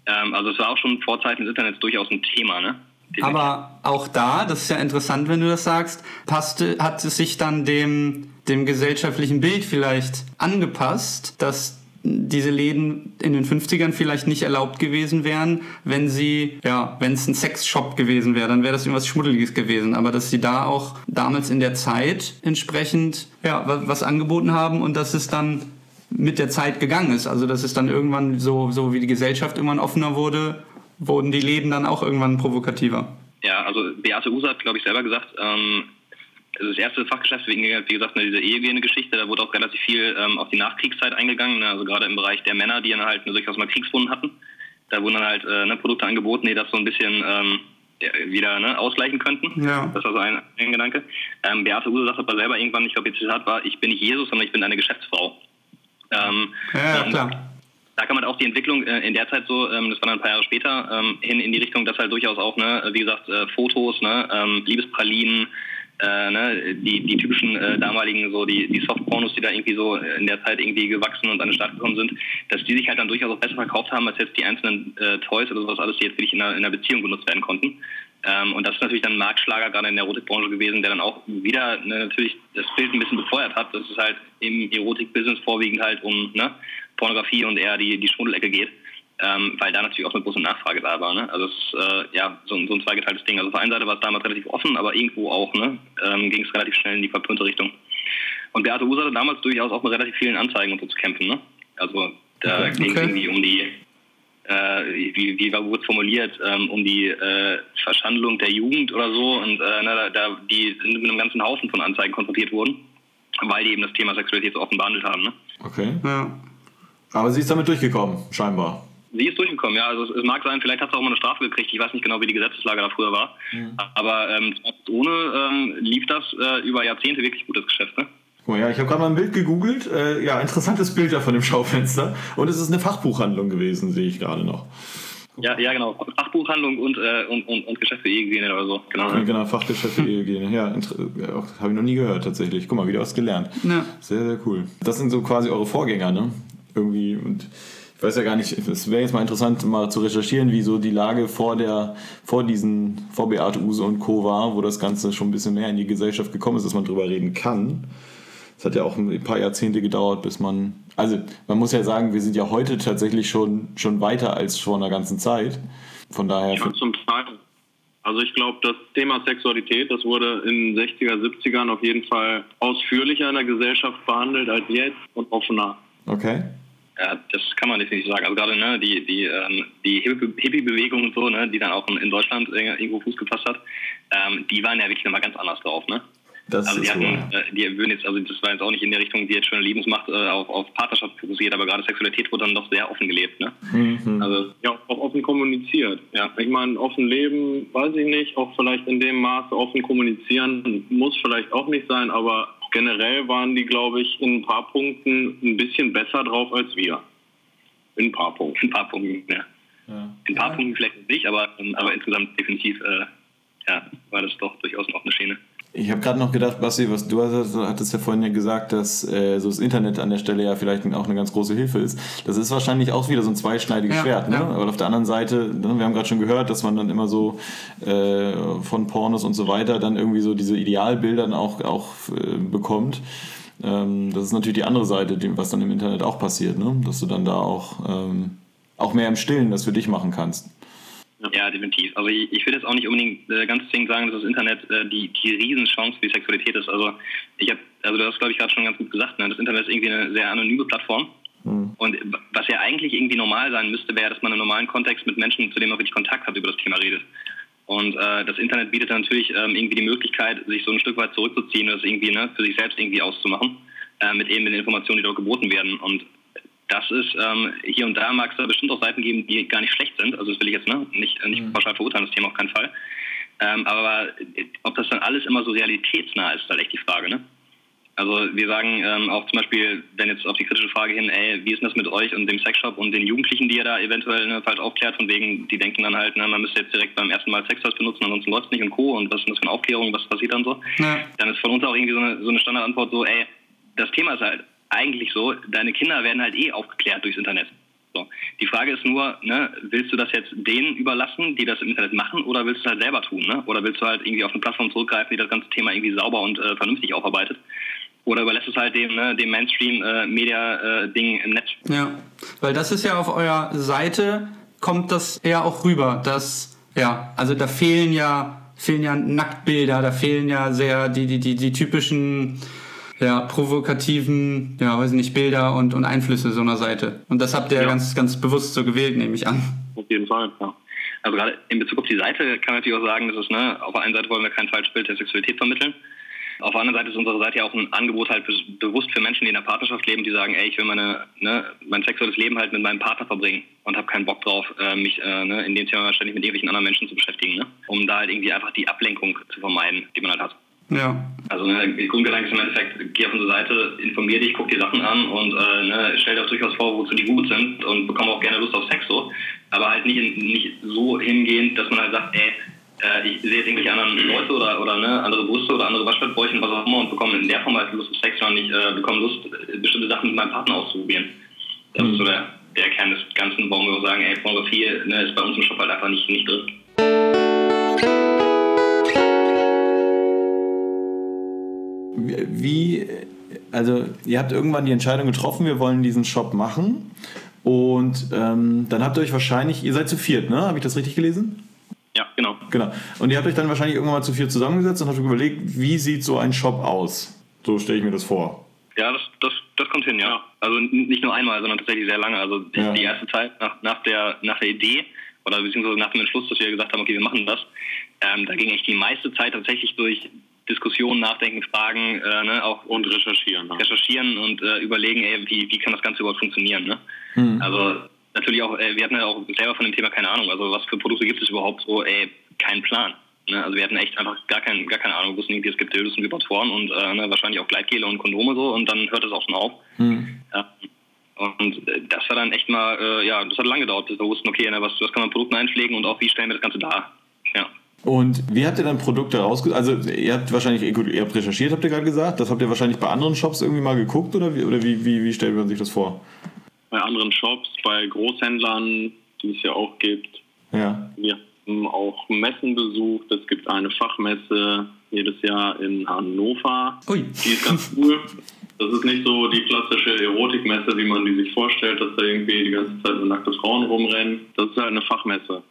Ähm, also es war auch schon vor Zeiten des Internets durchaus ein Thema, ne? aber auch da, das ist ja interessant, wenn du das sagst, passte, hat es sich dann dem, dem gesellschaftlichen Bild vielleicht angepasst, dass diese Läden in den 50ern vielleicht nicht erlaubt gewesen wären, wenn sie, ja, wenn es ein Sexshop gewesen wäre, dann wäre das irgendwas Schmuddeliges gewesen. Aber dass sie da auch damals in der Zeit entsprechend, ja, wa- was angeboten haben und dass es dann mit der Zeit gegangen ist. Also dass es dann irgendwann so, so wie die Gesellschaft irgendwann offener wurde, wurden die Läden dann auch irgendwann provokativer. Ja, also Beate User hat, glaube ich, selber gesagt, ähm, also das erste Fachgeschäft, wie gesagt, ne, diese Ehehygiene-Geschichte, da wurde auch relativ viel ähm, auf die Nachkriegszeit eingegangen, ne, also gerade im Bereich der Männer, die dann halt ne, durchaus mal Kriegswunden hatten. Da wurden dann halt äh, ne, Produkte angeboten, die das so ein bisschen ähm, wieder ne, ausgleichen könnten. Ja. Das war so ein, ein Gedanke. Ähm, Beate User sagt aber selber irgendwann, ich glaube, ihr Zitat war, ich bin nicht Jesus, sondern ich bin eine Geschäftsfrau. Ähm, Ja, klar. da kann man auch die Entwicklung äh, in der Zeit so, ähm, das war dann ein paar Jahre später, ähm, hin in die Richtung, dass halt durchaus auch, ne, wie gesagt, äh, Fotos, ne, ähm, Liebespralinen, äh, ne, die, die typischen äh, damaligen, so die, die Softpornos, die da irgendwie so in der Zeit irgendwie gewachsen und an den Start gekommen sind, dass die sich halt dann durchaus auch besser verkauft haben, als jetzt die einzelnen äh, Toys oder sowas alles, die jetzt wirklich in einer, in einer Beziehung benutzt werden konnten. Ähm, und das ist natürlich dann ein Marktschlager gerade in der Erotikbranche gewesen, der dann auch wieder ne, natürlich das Bild ein bisschen befeuert hat, dass es halt im Erotik-Business vorwiegend halt um ne, Pornografie und eher die, die Schmuddelecke geht, ähm, weil da natürlich auch eine große Nachfrage da war. Ne? Also es ist äh, ja so, ein- so ein zweigeteiltes Ding. Also auf der einen Seite war es damals relativ offen, aber irgendwo auch ne, ähm, ging es relativ schnell in die verpönte Richtung. Und Beate User hatte damals durchaus auch mit relativ vielen Anzeigen und so zu kämpfen. Ne? Also da Okay. ging es Okay. irgendwie um die äh, wie, wie war wurde formuliert, ähm, um die äh, Verschandlung der Jugend oder so und äh, na, da, da, die sind mit einem ganzen Haufen von Anzeigen konfrontiert wurden, weil die eben das Thema Sexualität so offen behandelt haben. Ne? Okay. Ja. Aber sie ist damit durchgekommen, scheinbar. Sie ist durchgekommen, ja. Also es, es mag sein, vielleicht hat sie auch mal eine Strafe gekriegt. Ich weiß nicht genau, wie die Gesetzeslage da früher war. Aber ähm, ohne ähm, lief das äh, über Jahrzehnte wirklich gut, das Geschäft. Ne? Guck mal, ja, ich habe gerade mal ein Bild gegoogelt. Äh, ja, interessantes Bild da von dem Schaufenster. Und es ist eine Fachbuchhandlung gewesen, sehe ich gerade noch. Ja, ja, genau. Fachbuchhandlung und, äh, und, und, und Geschäft für Ehehygiene oder so. Genau. Ja, genau, Fachgeschäft für Ehehygiene. Ja, habe ich noch nie gehört tatsächlich. Guck mal, wieder was gelernt. Ja. Sehr, sehr cool. Das sind so quasi eure Vorgänger, ne? Irgendwie und ich weiß ja gar nicht, es wäre jetzt mal interessant, mal zu recherchieren, wie so die Lage vor der, vor diesen, vor Beate Use und Co. war, wo das Ganze schon ein bisschen mehr in die Gesellschaft gekommen ist, dass man drüber reden kann. Es hat ja auch ein paar Jahrzehnte gedauert, bis man. Also, man muss ja sagen, wir sind ja heute tatsächlich schon, schon weiter als vor einer ganzen Zeit. Von daher. Ja, zum Teil. Also ich glaube, das Thema Sexualität, das wurde in den 60er, 70ern auf jeden Fall ausführlicher in der Gesellschaft behandelt als jetzt und offener. Okay. Ja, das kann man definitiv sagen. Also gerade ne, die, die, ähm, die Hippie-Bewegung und so, ne, die dann auch in, Deutschland irgendwo Fuß gefasst hat, ähm, die waren ja wirklich nochmal ganz anders drauf. Ne? Das also die hatten, wahr. äh, die würden jetzt, also das war jetzt auch nicht in der Richtung, die jetzt schon Lebensmacht äh, auf, auf Partnerschaft fokussiert, aber gerade Sexualität wurde dann doch sehr offen gelebt. Ne? Also Ja, auch offen kommuniziert. Ja. Ich meine, offen leben, weiß ich nicht, auch vielleicht in dem Maße offen kommunizieren muss vielleicht auch nicht sein, aber generell waren die, glaube ich, in ein paar Punkten ein bisschen besser drauf als wir. In ein paar Punkten. ein paar Punkten, ja. In ein paar Punkten vielleicht nicht, aber, ähm, aber insgesamt definitiv äh, ja, war das doch durchaus eine offene Schiene. Ich habe gerade noch gedacht, Basti, was du hast, hattest ja vorhin ja gesagt, dass äh, so das Internet an der Stelle ja vielleicht auch eine ganz große Hilfe ist. Das ist wahrscheinlich auch wieder so ein zweischneidiges Ja, Schwert. Ne? ja. Aber auf der anderen Seite, ne, wir haben gerade schon gehört, dass man dann immer so äh, von Pornos und so weiter dann irgendwie so diese Idealbilder dann auch, auch äh, bekommt. Ähm, das ist natürlich die andere Seite, was dann im Internet auch passiert, ne? dass du dann da auch, ähm, auch mehr im Stillen das für dich machen kannst. Ja, definitiv. Also ich, ich will jetzt auch nicht unbedingt äh, ganz zwingend sagen, dass das Internet äh, die, die Riesenchance für die Sexualität ist. Also ich habe, also du hast glaube ich gerade schon ganz gut gesagt, ne? das Internet ist irgendwie eine sehr anonyme Plattform. Und was ja eigentlich irgendwie normal sein müsste, wäre, dass man im normalen Kontext mit Menschen, zu denen man wirklich Kontakt hat, über das Thema redet. Und äh, das Internet bietet dann natürlich ähm, irgendwie die Möglichkeit, sich so ein Stück weit zurückzuziehen und das irgendwie ne, für sich selbst irgendwie auszumachen, äh, mit eben den Informationen, die dort geboten werden. Und das ist, ähm, hier und da mag es da bestimmt auch Seiten geben, die gar nicht schlecht sind. Also das will ich jetzt ne, nicht, nicht pauschal verurteilen, das Thema auf keinen Fall. Ähm, aber äh, ob das dann alles immer so realitätsnah ist, ist halt echt die Frage. Ne? Also wir sagen ähm, auch zum Beispiel, wenn jetzt auf die kritische Frage hin, ey, wie ist denn das mit euch und dem Sexshop und den Jugendlichen, die ihr da eventuell ne, falsch aufklärt, von wegen, die denken dann halt, ne, man müsste jetzt direkt beim ersten Mal Sextoys benutzen, ansonsten läuft es nicht und Co. und was ist das für eine Aufklärung, was passiert dann so? Ja. Dann ist von uns auch irgendwie so eine, so eine Standardantwort so, ey, das Thema ist halt eigentlich so, deine Kinder werden halt eh aufgeklärt durchs Internet. So. Die Frage ist nur, ne, willst du das jetzt denen überlassen, die das im Internet machen, oder willst du es halt selber tun? Ne? Oder willst du halt irgendwie auf eine Plattform zurückgreifen, die das ganze Thema irgendwie sauber und äh, vernünftig aufarbeitet? Oder überlässt es halt dem, ne, dem Mainstream-Media-Ding im Netz? Ja, weil das ist ja auf eurer Seite, kommt das ja auch rüber, dass, ja, also da fehlen ja, fehlen ja Nacktbilder, da fehlen ja sehr die, die, die, die typischen, ja, provokativen, ja, weiß ich nicht, Bilder und, und Einflüsse so einer Seite. Und das habt ihr ja. Ganz, ganz bewusst so gewählt, nehme ich an. Auf jeden Fall, ja. Also gerade in Bezug auf die Seite kann man natürlich auch sagen, dass es, ne, auf der einen Seite wollen wir kein Falschbild der Sexualität vermitteln. Auf der anderen Seite ist unsere Seite ja auch ein Angebot halt be bewusst für Menschen, die in der Partnerschaft leben, die sagen, ey, ich will meine, ne, mein sexuelles Leben halt mit meinem Partner verbringen und habe keinen Bock drauf, äh, mich äh, ne, in dem Thema ständig mit irgendwelchen anderen Menschen zu beschäftigen, ne? um da halt irgendwie einfach die Ablenkung zu vermeiden, die man halt hat. Ja. Also ne, der Grundgedanke ist im Endeffekt, geh auf unsere Seite, informier dich, guck dir Sachen an und äh, ne, stell dir auch durchaus vor, wozu die gut sind und bekomme auch gerne Lust auf Sex so. Aber halt nicht, in, nicht so hingehend, dass man halt sagt, ey, äh, ich sehe jetzt irgendwelche anderen Leute oder, oder ne, andere Brüste oder andere Waschbettbräuche was auch immer und bekomme in der Form halt Lust auf Sex, sondern ich äh, bekomme Lust, äh, bestimmte Sachen mit meinem Partner auszuprobieren. Das ist so der, der Kern des Ganzen, warum wir auch sagen, ey, Pornografie ne, ist bei uns im Shop halt einfach nicht, nicht drin. Wie, also ihr habt irgendwann die Entscheidung getroffen, wir wollen diesen Shop machen. Und ähm, dann habt ihr euch wahrscheinlich, ihr seid zu viert, ne? Habe ich das richtig gelesen? Ja, genau. Genau. Und ihr habt euch dann wahrscheinlich irgendwann mal zu viert zusammengesetzt und habt überlegt, wie sieht so ein Shop aus? So stelle ich mir das vor. Ja, das, das, das kommt hin, ja. Also nicht nur einmal, sondern tatsächlich sehr lange. Also die, Ja. die erste Zeit nach, nach, der, nach der Idee oder beziehungsweise nach dem Entschluss, dass wir gesagt haben, okay, wir machen das, ähm, da ging echt die meiste Zeit tatsächlich durch Diskussionen, Nachdenken, Fragen, äh, ne, auch Und recherchieren. Ja. recherchieren und äh, überlegen, ey, wie, wie kann das Ganze überhaupt funktionieren. Ne? Also natürlich auch, äh, wir hatten ja auch selber von dem Thema keine Ahnung. Also was für Produkte gibt es überhaupt so, ey, kein Plan. Ne? Also wir hatten echt einfach gar, kein, gar keine Ahnung, wir wussten irgendwie, es gibt Dildos und Vibratoren und äh, ne, wahrscheinlich auch Gleitgele und Kondome so und dann hört es auch schon auf. Ja. Und äh, das war dann echt mal, äh, ja, das hat lange gedauert, bis wir wussten, okay, ne, was, was kann man Produkten einpflegen und auch wie stellen wir das Ganze dar. Ja. Und wie habt ihr dann Produkte rausgesucht? Also ihr habt wahrscheinlich, gut, ihr habt recherchiert, habt ihr gerade gesagt. Das habt ihr wahrscheinlich bei anderen Shops irgendwie mal geguckt oder wie, oder wie, wie, wie stellt man sich das vor? Bei anderen Shops, bei Großhändlern, die es ja auch gibt. Ja. Wir haben auch Messen besucht. Es gibt eine Fachmesse jedes Jahr in Hannover. Ui. Die ist ganz cool. Das ist nicht so die klassische Erotikmesse, wie man die sich vorstellt, dass da irgendwie die ganze Zeit nur nackte Frauen rumrennen. Das ist halt eine Fachmesse.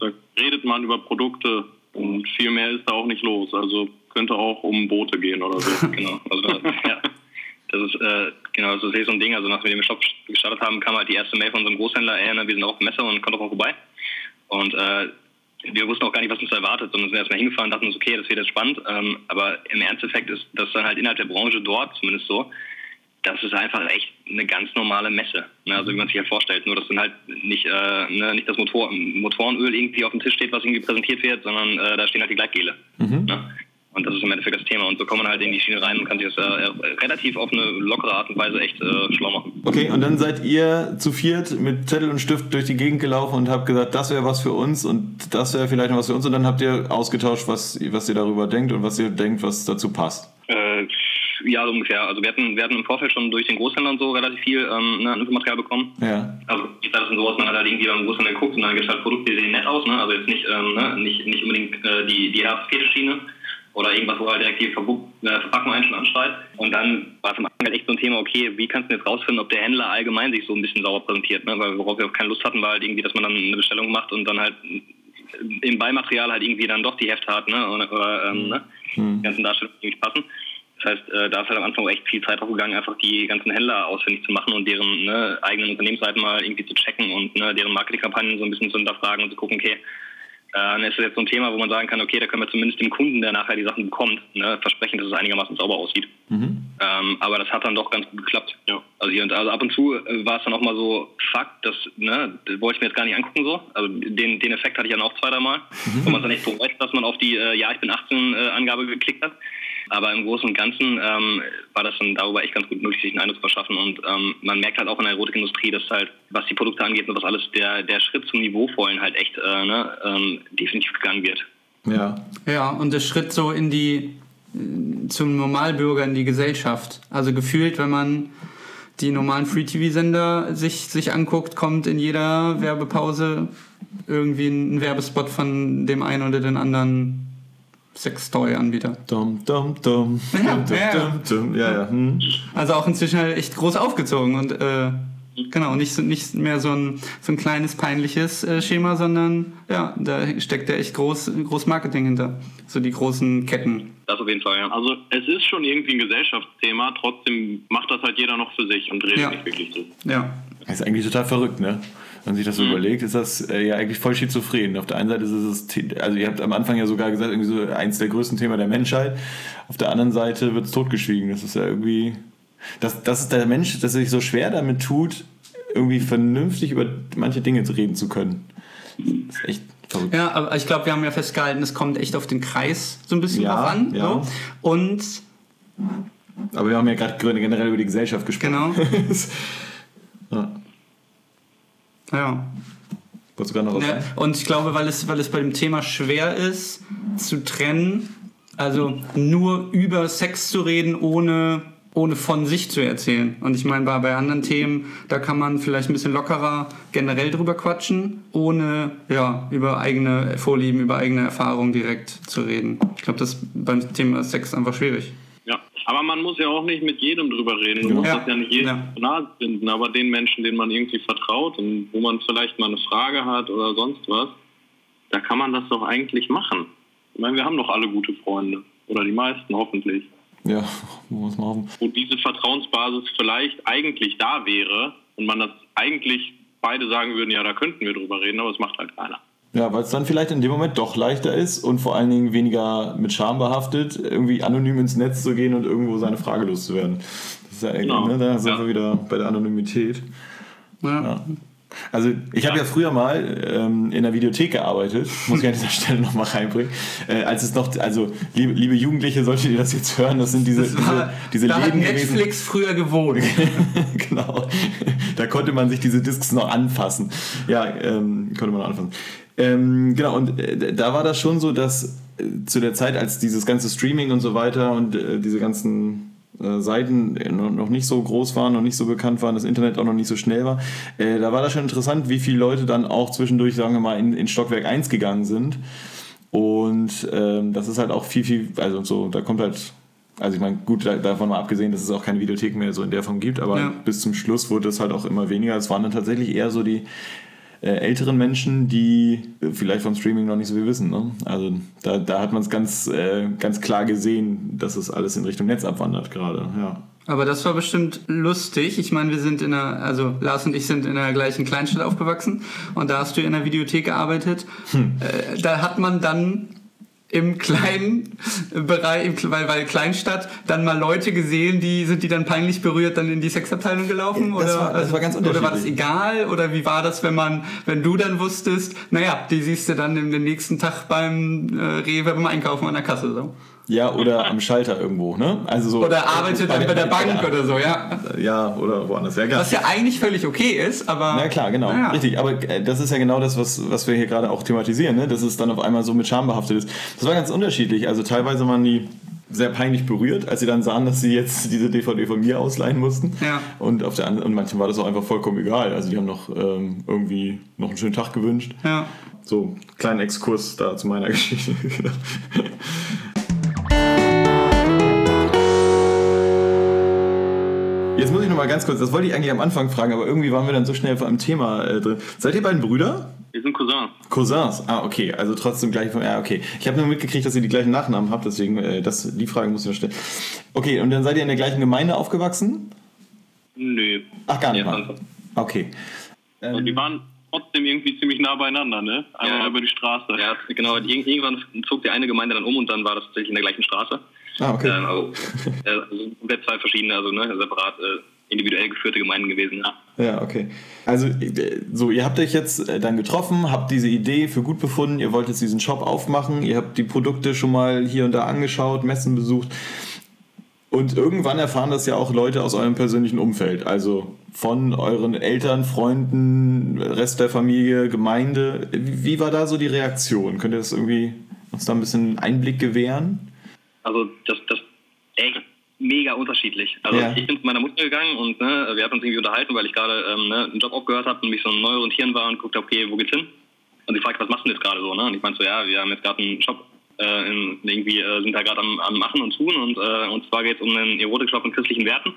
Da redet man über Produkte und viel mehr ist da auch nicht los. Also könnte auch um Boote gehen oder so. Genau. Also ja. Das ist, äh, genau, das ist so ein Ding. Also, nachdem wir den Shop gestartet haben, kam halt die erste Mail von unserem Großhändler, ey, ne, wir sind auf dem Messer und kommt doch mal vorbei. Und äh, wir wussten auch gar nicht, was uns erwartet, sondern sind erstmal hingefahren und dachten uns, okay, das wird jetzt spannend. Ähm, aber im Ernsteffekt ist das dann halt innerhalb der Branche dort, zumindest so, das ist einfach echt eine ganz normale Messe. Ne? Also wie man sich ja vorstellt. Nur dass dann halt nicht, äh, ne, nicht das Motor, Motorenöl irgendwie auf dem Tisch steht, was irgendwie präsentiert wird, sondern äh, da stehen halt die Gleitgele. Mhm. Ne? Und das ist im Endeffekt das Thema. Und so kommt man halt in die Schiene rein und kann sich das äh, relativ auf eine lockere Art und Weise echt äh, schlau machen. Okay, und dann seid ihr zu viert mit Zettel und Stift durch die Gegend gelaufen und habt gesagt, das wäre was für uns und das wäre vielleicht noch was für uns. Und dann habt ihr ausgetauscht, was, was ihr darüber denkt und was ihr denkt, was dazu passt. Äh, ja, so ungefähr. Also wir hatten, wir hatten im Vorfeld schon durch den Großhändler und so relativ viel ähm, ne, Infomaterial bekommen. Ja. Also geht das so aus, man hat halt irgendwie beim Großhändler geguckt und dann gibt es halt Produkte, die sehen nett aus, ne? Also jetzt nicht, ähm, ne? nicht, nicht unbedingt äh, die, die Herzfetischschiene oder irgendwas, wo halt direkt die äh, Verpackung einen schon anschreit. Und dann war es am Anfang halt echt so ein Thema, okay, wie kannst du jetzt rausfinden, ob der Händler allgemein sich so ein bisschen sauer präsentiert, ne? Weil worauf wir auch keine Lust hatten, war halt irgendwie, dass man dann eine Bestellung macht und dann halt im Beimaterial halt irgendwie dann doch die Hefte hat, ne? Oder, ähm, ne? Mhm. die ganzen Darstellungen nicht passen. Das heißt, äh, da ist halt am Anfang auch echt viel Zeit drauf gegangen, einfach die ganzen Händler ausfindig zu machen und deren ne, eigenen Unternehmensseiten mal irgendwie zu checken und ne, deren Marketingkampagnen so ein bisschen zu hinterfragen und zu gucken, okay, äh, dann ist das jetzt so ein Thema, wo man sagen kann, okay, da können wir zumindest dem Kunden, der nachher die Sachen bekommt, ne, versprechen, dass es einigermaßen sauber aussieht. Mhm. Ähm, aber das hat dann doch ganz gut geklappt. Ja. Also, hier und, also ab und zu äh, war es dann auch mal so, fuck, das, ne, das wollte ich mir jetzt gar nicht angucken so. Also den, den Effekt hatte ich dann auch zwei, dreimal, mhm. wo man dann echt bereut, dass man auf die äh, Ja, ich bin 18 äh, Angabe geklickt hat. Aber im Großen und Ganzen ähm, war das dann darüber echt ganz gut möglich, sich einen Eindruck zu verschaffen. Und ähm, man merkt halt auch in der Erotikindustrie, dass halt, was die Produkte angeht und was alles, der, der Schritt zum Niveauvollen halt echt äh, ne, ähm, definitiv gegangen wird. Ja. Ja, und der Schritt so in die, äh, zum Normalbürger in die Gesellschaft. Also gefühlt, wenn man die normalen Free-TV-Sender sich, sich anguckt, kommt in jeder Werbepause irgendwie ein Werbespot von dem einen oder den anderen Sextoy-Anbieter. Dum, dum, dum. Ja, dum, ja. dum, dum. ja, ja. Hm. Also auch inzwischen halt echt groß aufgezogen und äh, genau, nicht, so, nicht mehr so ein, so ein kleines peinliches äh, Schema, sondern ja, da steckt ja echt groß, groß Marketing hinter. So die großen Ketten. Das auf jeden Fall, ja. Also es ist schon irgendwie ein Gesellschaftsthema, trotzdem macht das halt jeder noch für sich und redet Ja. nicht wirklich so. Ja. Das ist eigentlich total verrückt, ne? Wenn man sich das so überlegt, ist das äh, ja eigentlich voll schizophren. Auf der einen Seite ist es, also ihr habt am Anfang ja sogar gesagt, irgendwie so eins der größten Themen der Menschheit. Auf der anderen Seite wird es totgeschwiegen. Das ist ja irgendwie, das, das ist der Mensch, der sich so schwer damit tut, irgendwie vernünftig über manche Dinge reden zu können. Das ist echt verrückt. Ja, aber ich glaube, wir haben ja festgehalten, es kommt echt auf den Kreis so ein bisschen Ja, drauf an. ja. So. Und Aber wir haben ja gerade generell über die Gesellschaft gesprochen. genau, ja. Ja. Wolltest du gerade noch was Ja, sagen? und ich glaube, weil es, weil es bei dem Thema schwer ist, zu trennen, also nur über Sex zu reden, ohne, ohne von sich zu erzählen. Und ich meine, bei, bei anderen Themen, da kann man vielleicht ein bisschen lockerer generell drüber quatschen, ohne ja, über eigene Vorlieben, über eigene Erfahrungen direkt zu reden. Ich glaube, das ist beim Thema Sex einfach schwierig. Aber man muss ja auch nicht mit jedem drüber reden. Musst Ja. das ja nicht jedem Ja. nahe finden, aber den Menschen, denen man irgendwie vertraut und wo man vielleicht mal eine Frage hat oder sonst was, da kann man das doch eigentlich machen. Ich meine, wir haben doch alle gute Freunde. Oder die meisten hoffentlich. Ja, muss man hoffen. Wo diese Vertrauensbasis vielleicht eigentlich da wäre und man das eigentlich beide sagen würden, ja, da könnten wir drüber reden, aber es macht halt keiner. Ja, weil es dann vielleicht in dem Moment doch leichter ist und vor allen Dingen weniger mit Scham behaftet, irgendwie anonym ins Netz zu gehen und irgendwo seine Frage loszuwerden. Das ist ja Genau. ne, da sind Ja. wir wieder bei der Anonymität. Ja. Ja. Also ich habe ja früher mal ähm, in der Videothek gearbeitet, muss ich an dieser Stelle nochmal reinbringen. Äh, als es noch, also liebe, liebe Jugendliche, solltet ihr das jetzt hören, das sind diese, Das war, diese, diese da hat Läden gewesen. Netflix früher gewohnt. genau. Da konnte man sich diese Discs noch anfassen. Ja, ähm, konnte man noch anfassen. Ähm, genau, und äh, da war das schon so, dass äh, zu der Zeit, als dieses ganze Streaming und so weiter und äh, diese ganzen äh, Seiten äh, noch nicht so groß waren, noch nicht so bekannt waren, das Internet auch noch nicht so schnell war, äh, da war das schon interessant, wie viele Leute dann auch zwischendurch, sagen wir mal, in, in Stockwerk 1 gegangen sind. Und ähm, das ist halt auch viel, viel, also so, da kommt halt, also ich meine, gut, da- davon mal abgesehen, dass es auch keine Videothek mehr so in der Form gibt, aber Ja. bis zum Schluss wurde es halt auch immer weniger. Es waren dann tatsächlich eher so die älteren Menschen, die äh, vielleicht vom Streaming noch nicht so viel wissen. Ne? Also da, da hat man es ganz, äh, ganz klar gesehen, dass es alles in Richtung Netz abwandert gerade. Ja. Aber das war bestimmt lustig. Ich meine, wir sind in einer, also Lars und ich sind in der gleichen Kleinstadt aufgewachsen und da hast du in der Videothek gearbeitet. Hm. Äh, da hat man dann im kleinen Bereich, weil, weil Kleinstadt, dann mal Leute gesehen, die sind die dann peinlich berührt dann in die Sexabteilung gelaufen? Das oder, war, das war ganz unterschiedlich. Oder war das egal? Oder wie war das, wenn man, wenn du dann wusstest, naja, die siehst du dann den nächsten Tag beim äh, Rewe beim Einkaufen an der Kasse so? Ja, oder am Schalter irgendwo, ne? Also so oder arbeitet dann bei der Bank ja. oder so, ja. Ja, oder woanders. Ja, klar. Was ja eigentlich völlig okay ist, aber. Na klar, genau. Ja. Richtig. Aber äh, das ist ja genau das, was, was wir hier gerade auch thematisieren, ne? Dass es dann auf einmal so mit Scham behaftet ist. Das war ganz unterschiedlich. Also teilweise waren die sehr peinlich berührt, als sie dann sahen, dass sie jetzt diese DVD von mir ausleihen mussten. Ja. Und auf der anderen, und manchen war das auch einfach vollkommen egal. Also die haben noch ähm, irgendwie noch einen schönen Tag gewünscht. Ja. So, kleinen Exkurs da zu meiner Geschichte. Jetzt muss ich noch mal ganz kurz, das wollte ich eigentlich am Anfang fragen, aber irgendwie waren wir dann so schnell vor einem Thema äh, drin. Seid ihr beiden Brüder? Wir sind Cousins. Cousins, ah, okay, also trotzdem gleich von, ja, okay. Ich habe nur mitgekriegt, dass ihr die gleichen Nachnamen habt, deswegen, äh, das, die Frage muss ich noch stellen. Okay, und dann seid ihr in der gleichen Gemeinde aufgewachsen? Nö. Ach, gar nicht mal. Okay. Ähm, und die waren trotzdem irgendwie ziemlich nah beieinander, ne? Einmal ja. über die Straße. Ja, genau. Irgendwann zog die eine Gemeinde dann um und dann war das tatsächlich in der gleichen Straße. Ah, okay. Ähm, also, äh, also komplett zwei verschiedene, also ne, separat äh, individuell geführte Gemeinden gewesen. Ja. ja, okay. Also äh, so, ihr habt euch jetzt äh, dann getroffen, habt diese Idee für gut befunden, ihr wollt jetzt diesen Shop aufmachen, ihr habt die Produkte schon mal hier und da angeschaut, Messen besucht. Und irgendwann erfahren das ja auch Leute aus eurem persönlichen Umfeld, also von euren Eltern, Freunden, Rest der Familie, Gemeinde. Wie war da so die Reaktion? Könnt ihr das irgendwie uns da ein bisschen Einblick gewähren? Also das, das echt mega unterschiedlich. Also ja. ich bin zu meiner Mutter gegangen und ne, wir hatten uns irgendwie unterhalten, weil ich gerade ähm, ne, einen Job aufgehört habe und mich so neu orientieren war und guckte, okay, wo geht's hin? Und sie fragt, was machst du jetzt gerade so? Ne? Und ich meinte so, ja, wir haben jetzt gerade einen Job, äh, in, irgendwie äh, sind da gerade am, am, Machen und Tun und, äh, und zwar geht es um einen Erotikshop mit christlichen Werten.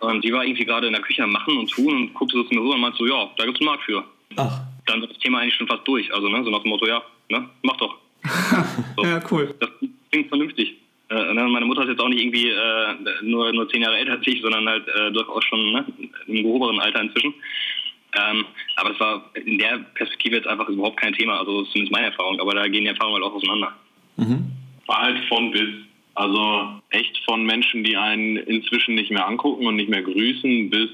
Und sie war irgendwie gerade in der Küche am Machen und Tun und guckte so zu mir rüber und meinte so, ja, da gibt's einen Markt für. Ach. Dann wird das Thema eigentlich schon fast durch. Also ne, so nach dem Motto, ja, ne, mach doch. So. ja, cool. Das klingt vernünftig. Äh, ne, meine Mutter ist jetzt auch nicht irgendwie äh, nur, nur zehn Jahre älter als ich, sondern halt äh, durchaus schon ne, im gehobenen Alter inzwischen. Ähm, aber das war in der Perspektive jetzt einfach überhaupt kein Thema, also zumindest meine Erfahrung, aber da gehen die Erfahrungen halt auch auseinander. Mhm. War halt von bis. Also echt von Menschen, die einen inzwischen nicht mehr angucken und nicht mehr grüßen, bis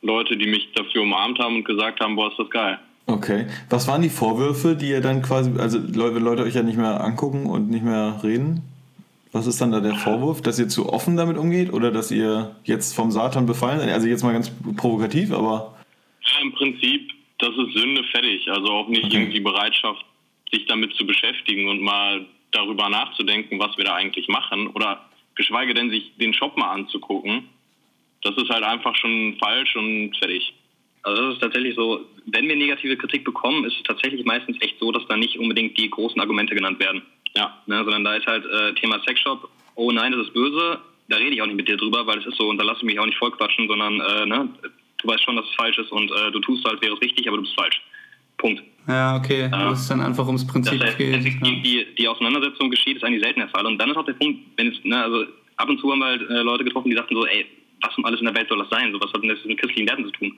Leute, die mich dafür umarmt haben und gesagt haben, boah, ist das geil. Okay. Was waren die Vorwürfe, die ihr dann quasi, also Leute, Leute euch ja nicht mehr angucken und nicht mehr reden? Was ist dann da der Vorwurf, dass ihr zu offen damit umgeht oder dass ihr jetzt vom Satan befallen seid? Also jetzt mal ganz provokativ, aber. Ja, Im Prinzip, das ist Sünde fertig. Also auch nicht okay. irgendwie Bereitschaft, sich damit zu beschäftigen und mal darüber nachzudenken, was wir da eigentlich machen oder geschweige denn sich den Shop mal anzugucken. Das ist halt einfach schon falsch und fertig. Also das ist tatsächlich so, wenn wir negative Kritik bekommen, ist es tatsächlich meistens echt so, dass da nicht unbedingt die großen Argumente genannt werden. Ja, ne, sondern da ist halt äh, Thema Sexshop, oh nein, das ist böse, da rede ich auch nicht mit dir drüber, weil es ist so und da lasse ich mich auch nicht vollquatschen, sondern äh, ne, du weißt schon, dass es falsch ist und äh, du tust halt, wäre es richtig, aber du bist falsch. Punkt. Ja, okay, wo es dann einfach ums Prinzip das heißt, geht. Ja. die, die Auseinandersetzung geschieht, ist eigentlich selten der Fall. Und dann ist auch der Punkt, wenn es, ne, also ab und zu haben wir halt äh, Leute getroffen, die sagten so, ey, was um alles in der Welt soll das sein? So, was hat denn das mit christlichen Werten zu tun?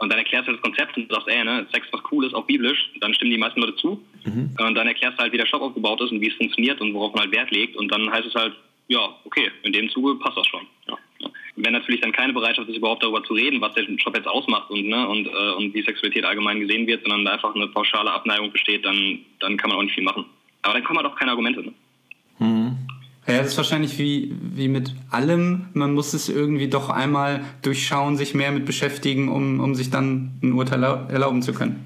Und dann erklärst du das Konzept und sagst, ey, ne, Sex was cool ist, auch biblisch, dann stimmen die meisten Leute zu. Mhm. Und dann erklärst du halt, wie der Shop aufgebaut ist und wie es funktioniert und worauf man halt Wert legt. Und dann heißt es halt, ja, okay, in dem Zuge passt das schon. Ja. Wenn natürlich dann keine Bereitschaft ist, überhaupt darüber zu reden, was der Shop jetzt ausmacht und, ne, und, äh, und wie Sexualität allgemein gesehen wird, sondern da einfach eine pauschale Abneigung besteht, dann, dann kann man auch nicht viel machen. Aber dann kommen halt auch keine Argumente. Ne? Mhm. Ja, das ist wahrscheinlich wie, wie mit allem. Man muss es irgendwie doch einmal durchschauen, sich mehr mit beschäftigen, um, um sich dann ein Urteil erlauben zu können.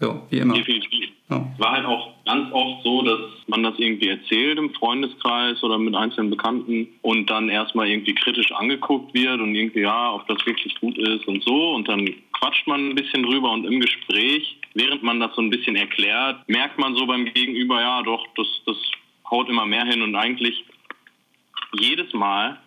So, wie immer. Definitiv. Es war halt auch ganz oft so, dass man das irgendwie erzählt im Freundeskreis oder mit einzelnen Bekannten und dann erstmal irgendwie kritisch angeguckt wird und irgendwie, ja, ob das wirklich gut ist und so. Und dann quatscht man ein bisschen drüber und im Gespräch, während man das so ein bisschen erklärt, merkt man so beim Gegenüber, ja, doch, das, das haut immer mehr hin und eigentlich jedes Mal,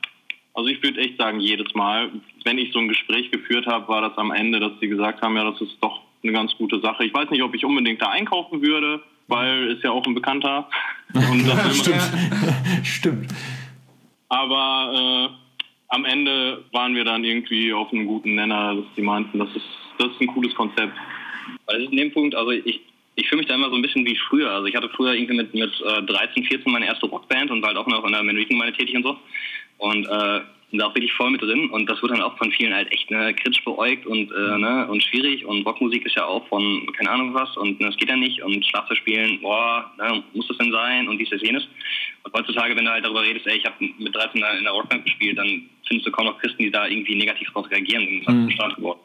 also ich würde echt sagen, jedes Mal, wenn ich so ein Gespräch geführt habe, war das am Ende, dass sie gesagt haben, ja, das ist doch eine ganz gute Sache. Ich weiß nicht, ob ich unbedingt da einkaufen würde, weil ist ja auch ein Bekannter. Und das Stimmt. Stimmt. Aber, äh, am Ende waren wir dann irgendwie auf einem guten Nenner, dass die meinten, das ist, das ist ein cooles Konzept. Ist in dem Punkt, also ich, ich fühle mich da immer so ein bisschen wie früher. Also ich hatte früher irgendwie mit, mit äh, 13, 14 meine erste Rockband und war halt auch noch in der Manriken tätig und so. Und äh, da auch wirklich voll mit drin und das wird dann auch von vielen halt echt ne, kritisch beäugt und, äh, ne, und schwierig und Rockmusik ist ja auch von keine Ahnung was und ne, das geht ja nicht und Schlagzeug spielen, boah, ne, muss das denn sein und dies, das, jenes. Und heutzutage, wenn du halt darüber redest, ey, ich habe mit 13 in der Rockband gespielt, dann findest du kaum noch Christen, die da irgendwie negativ drauf reagieren, das ist mhm. geworden.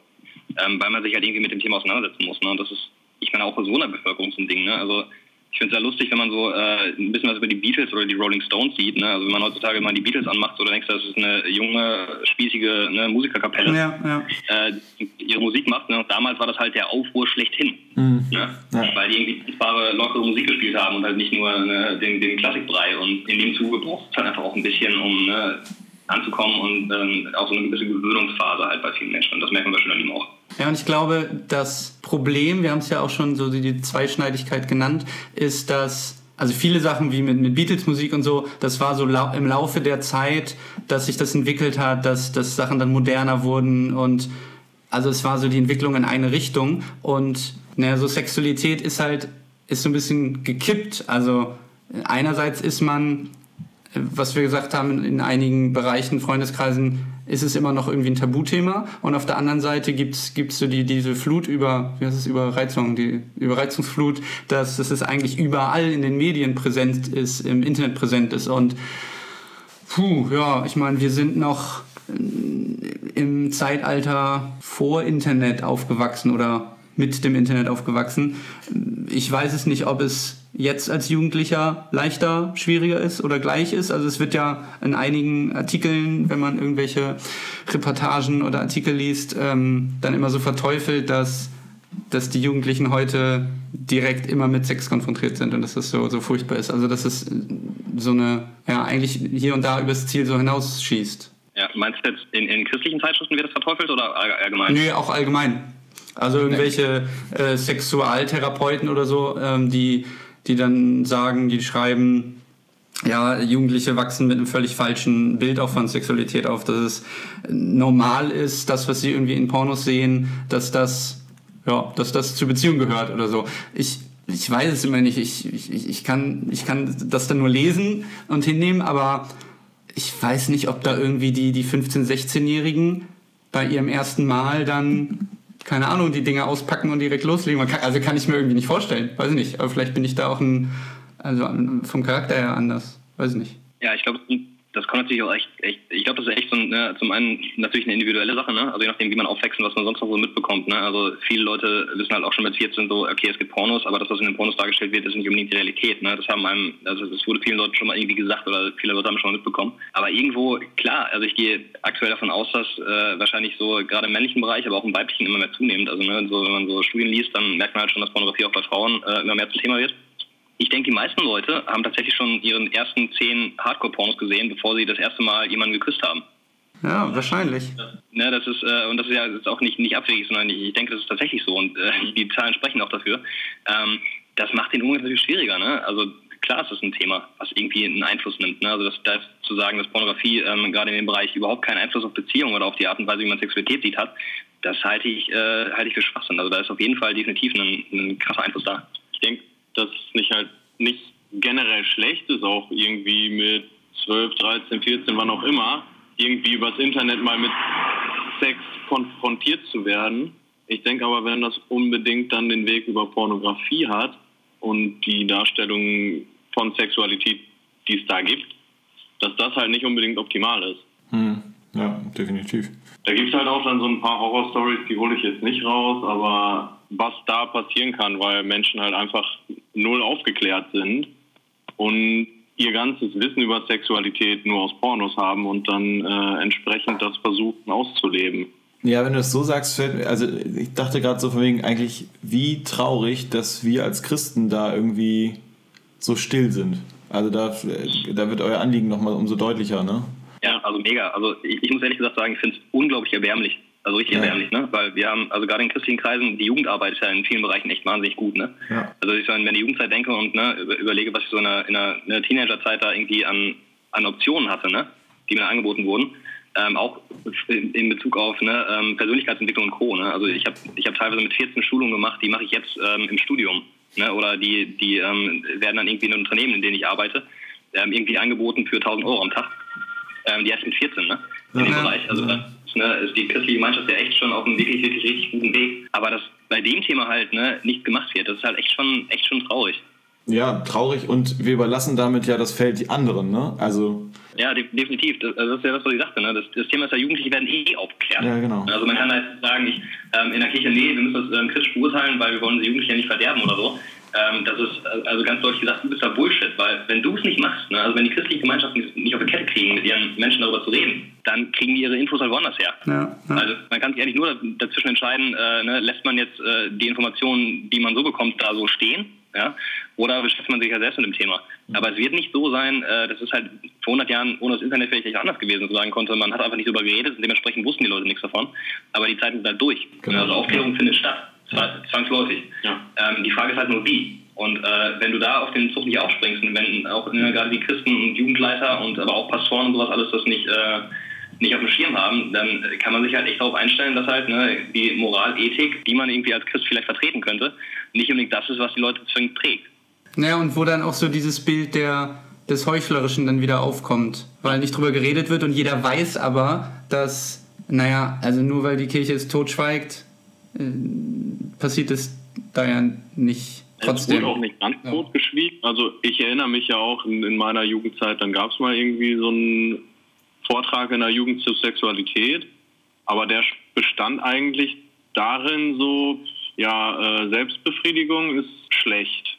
Ähm, weil man sich halt irgendwie mit dem Thema auseinandersetzen muss. Ne? Und das ist, ich meine, auch so eine Bevölkerung so ein Ding. Ne? Also ich finde es sehr lustig, wenn man so äh, ein bisschen was über die Beatles oder die Rolling Stones sieht. Ne? Also wenn man heutzutage mal die Beatles anmacht, so dann denkst du, das ist eine junge, spießige ne, Musikerkapelle, ja, ja. Äh, die ihre Musik macht. Ne? Und damals war das halt der Aufruhr schlechthin. Mhm. Ne? Ja. Weil die irgendwie tanzbare, lockere Musik gespielt haben und halt nicht nur ne, den, den Klassikbrei. Und in dem Zuge braucht es halt einfach auch ein bisschen, um ne, anzukommen und ähm, auch so eine gewisse Gewöhnungsphase halt bei vielen Menschen. Und das merkt man bei Schülern auch. Ja, und ich glaube, das Problem, wir haben es ja auch schon so die Zweischneidigkeit genannt, ist, dass also viele Sachen wie mit, mit Beatles-Musik und so, das war so lau im Laufe der Zeit, dass sich das entwickelt hat, dass, dass Sachen dann moderner wurden und also es war so die Entwicklung in eine Richtung und naja, so Sexualität ist halt, ist so ein bisschen gekippt. Also einerseits ist man, was wir gesagt haben, in einigen Bereichen, Freundeskreisen, ist es immer noch irgendwie ein Tabuthema. Und auf der anderen Seite gibt es so die, diese Flut über, wie heißt es, Überreizung, die Überreizungsflut, dass, dass es eigentlich überall in den Medien präsent ist, im Internet präsent ist. Und puh, ja, ich meine, wir sind noch im Zeitalter vor Internet aufgewachsen oder mit dem Internet aufgewachsen. Ich weiß es nicht, ob es jetzt als Jugendlicher leichter, schwieriger ist oder gleich ist. Also es wird ja in einigen Artikeln, wenn man irgendwelche Reportagen oder Artikel liest, ähm, dann immer so verteufelt, dass, dass die Jugendlichen heute direkt immer mit Sex konfrontiert sind und dass das so, so furchtbar ist. Also dass es so eine, ja, eigentlich hier und da übers Ziel so hinausschießt. Ja, meinst du jetzt in, in christlichen Zeitschriften wird das verteufelt oder allgemein? Nee, auch allgemein. Also irgendwelche äh, Sexualtherapeuten oder so, ähm, die die dann sagen, die schreiben, ja, Jugendliche wachsen mit einem völlig falschen Bild auch von Sexualität auf, dass es normal ist, das, was sie irgendwie in Pornos sehen, dass das, ja, dass das zur Beziehung gehört oder so. Ich, ich weiß es immer nicht. Ich, ich, ich, kann, ich kann das dann nur lesen und hinnehmen, aber ich weiß nicht, ob da irgendwie die, die 15-, 16-Jährigen bei ihrem ersten Mal dann keine Ahnung, die Dinge auspacken und direkt loslegen. Kann, also kann ich mir irgendwie nicht vorstellen. Weiß ich nicht. Aber vielleicht bin ich da auch ein, also vom Charakter her anders. Weiß ich nicht. Ja, ich glaube, das kommt natürlich auch echt, echt ich glaube, das ist echt so ne, zum einen natürlich eine individuelle Sache, ne? Also je nachdem, wie man aufwächst und was man sonst noch so mitbekommt, ne? Also viele Leute wissen halt auch schon mit 14 so, okay, es gibt Pornos, aber das, was in den Pornos dargestellt wird, ist nicht unbedingt die Realität, ne? Das haben einem, also das wurde vielen Leuten schon mal irgendwie gesagt oder viele Leute haben schon mal mitbekommen. Aber irgendwo, klar, also ich gehe aktuell davon aus, dass äh, wahrscheinlich so gerade im männlichen Bereich, aber auch im weiblichen immer mehr zunehmend. Also ne, so, wenn man so Studien liest, dann merkt man halt schon, dass Pornografie auch bei Frauen äh, immer mehr zum Thema wird ich denke, die meisten Leute haben tatsächlich schon ihren ersten zehn Hardcore-Pornos gesehen, bevor sie das erste Mal jemanden geküsst haben. Ja, wahrscheinlich. Ne, das ist, äh, und das ist ja ist auch nicht, nicht abwegig, sondern ich denke, das ist tatsächlich so und äh, die Zahlen sprechen auch dafür. Ähm, das macht den Umgang natürlich schwieriger. Ne? Also klar ist das ein Thema, was irgendwie einen Einfluss nimmt. Ne? Also das, das zu sagen, dass Pornografie ähm, gerade in dem Bereich überhaupt keinen Einfluss auf Beziehungen oder auf die Art und Weise, wie man Sexualität sieht, hat, das halte ich, äh, halte ich für Schwachsinn. Also da ist auf jeden Fall definitiv ein, ein krasser Einfluss da. Ich denke, dass es nicht halt nicht generell schlecht ist, auch irgendwie mit 12, 13, 14, wann auch immer, irgendwie übers Internet mal mit Sex konfrontiert zu werden. Ich denke aber, wenn das unbedingt dann den Weg über Pornografie hat und die Darstellung von Sexualität, die es da gibt, dass das halt nicht unbedingt optimal ist. Hm. Ja, definitiv. Da gibt es halt auch dann so ein paar Horror-Stories, die hole ich jetzt nicht raus, aber was da passieren kann, weil Menschen halt einfach null aufgeklärt sind und ihr ganzes Wissen über Sexualität nur aus Pornos haben und dann äh, entsprechend das versuchen auszuleben. Ja, wenn du es so sagst, fällt mir, also ich dachte gerade so von wegen eigentlich, wie traurig, dass wir als Christen da irgendwie so still sind. Also da, da wird euer Anliegen nochmal umso deutlicher, ne? Ja, also mega. Also ich, ich muss ehrlich gesagt sagen, ich finde es unglaublich erbärmlich. Also richtig ja. erbärmlich, ne? Weil wir haben, also gerade in christlichen Kreisen, die Jugendarbeit ist ja in vielen Bereichen echt wahnsinnig gut, ne? Ja. Also ich meine, wenn ich die Jugendzeit denke und ne, überlege, was ich so in einer, in einer, Teenagerzeit da irgendwie an, an Optionen hatte, ne? Die mir angeboten wurden, ähm, auch in, Bezug auf ne, ähm, Persönlichkeitsentwicklung und Co. Ne? Also ich habe ich hab teilweise mit 14 Schulungen gemacht, die mache ich jetzt ähm, im Studium. Ne? Oder die, die ähm, werden dann irgendwie in einem Unternehmen, in dem ich arbeite, ähm, irgendwie angeboten für 1000 Euro am Tag. Ähm, die erst mit 14, ne? In dem Ja. Bereich. Also ist, ne, ist die christliche Gemeinschaft ja echt schon auf einem wirklich, wirklich richtig guten Weg. Aber dass bei dem Thema halt ne, nicht gemacht wird, das ist halt echt schon, echt schon traurig. Ja, traurig und wir überlassen damit ja das Feld die anderen, ne? Also, Ja, de definitiv. Das, also das ist ja das, was ich sagte. Ne? Das, das Thema ist ja, Jugendliche werden eh aufgeklärt. Ja, genau. Also man kann halt sagen, ich, ähm, in der Kirche, nee, wir müssen das ähm, kritisch beurteilen, weil wir wollen die Jugendlichen ja nicht verderben oder so. Ähm, das ist äh, also ganz deutlich gesagt, du bist da Bullshit, weil wenn du es nicht machst, ne, also wenn die christliche Gemeinschaft nicht, nicht auf die Kette kriegen, mit ihren Menschen darüber zu reden, dann kriegen die ihre Infos halt woanders her. Ja, ja. Also man kann sich eigentlich nur dazwischen entscheiden, äh, ne, lässt man jetzt äh, die Informationen, die man so bekommt, da so stehen, ja, oder beschäftigt man sich ja selbst mit dem Thema. Aber es wird nicht so sein, äh, das ist halt vor 100 Jahren ohne das Internet vielleicht anders gewesen, so sagen konnte, man hat einfach nicht darüber geredet und dementsprechend wussten die Leute nichts davon. Aber die Zeiten sind halt durch. Genau. Also Aufklärung findet statt, zwangsläufig. Ja. Ähm, die Frage ist halt nur wie. Und äh, wenn du da auf den Zug nicht aufspringst und wenn auch äh, gerade die Christen und Jugendleiter und aber auch Pastoren und sowas alles das nicht, äh, nicht auf dem Schirm haben, dann kann man sich halt echt darauf einstellen, dass halt ne, die Moral, Ethik, die man irgendwie als Christ vielleicht vertreten könnte, nicht unbedingt das ist, was die Leute zwingend prägt. Naja, und wo dann auch so dieses Bild der, des Heuchlerischen dann wieder aufkommt, weil nicht drüber geredet wird und jeder weiß aber, dass, naja, also nur weil die Kirche es totschweigt, äh, passiert es da ja nicht Es trotzdem. wurde auch nicht ganz Ja. totgeschwiegen. Also ich erinnere mich ja auch in, in meiner Jugendzeit, dann gab es mal irgendwie so einen Vortrag in der Jugend zur Sexualität, aber der bestand eigentlich darin so, ja, äh, Selbstbefriedigung ist schlecht.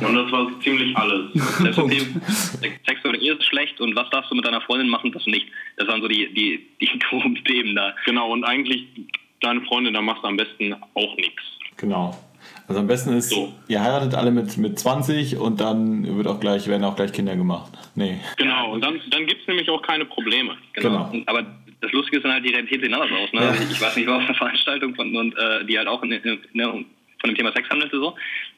Und das war ziemlich alles. Sexualität ist schlecht und was darfst du mit deiner Freundin machen, das nicht. Das waren so die, die, die groben Themen da. Genau, und eigentlich deine Freundin, da machst du am besten auch nichts. genau. Also am besten ist, So. ihr heiratet alle mit, mit 20 und dann wird auch gleich, werden auch gleich Kinder gemacht. Nee. Genau, und dann, dann gibt es nämlich auch keine Probleme. Genau. Und, aber das Lustige ist dann halt, die Realität sieht anders aus. Ne? Ja. Ich, weiß nicht, ich war auf einer Veranstaltung von, und, äh, die halt auch in, in, ne, von dem Thema Sex handelte so.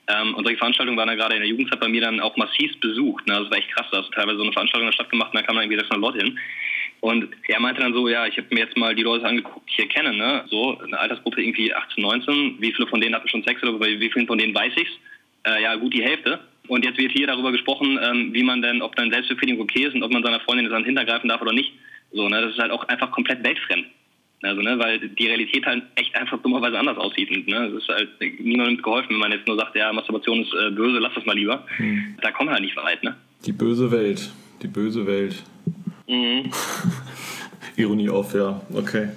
Ähm, und solche Veranstaltungen waren dann gerade in der Jugendzeit bei mir dann auch massiv besucht. Ne? Das war echt krass. Da hast du teilweise so eine Veranstaltung in der Stadt gemacht und da kamen dann irgendwie 600 Leute hin. Und er meinte dann so, ja, ich habe mir jetzt mal die Leute angeguckt, die ich hier kenne, ne? So, eine Altersgruppe irgendwie 18, 19. Wie viele von denen hatten schon Sex oder wie vielen von denen weiß ich's? Äh, ja, gut die Hälfte. Und jetzt wird hier darüber gesprochen, ähm, wie man denn, ob dann Selbstbefriedigung okay ist und ob man seiner Freundin jetzt an den Hintergreifen darf oder nicht. So, ne? Das ist halt auch einfach komplett weltfremd. Also, ne, weil die Realität halt echt einfach dummerweise anders aussieht. Und, ne, es ist halt niemandem geholfen, wenn man jetzt nur sagt, ja, Masturbation ist äh, böse, lass das mal lieber. Da kommen wir halt nicht weit, ne? Die böse Welt. Die böse Welt. Mhm. Ironie auf, ja. Okay.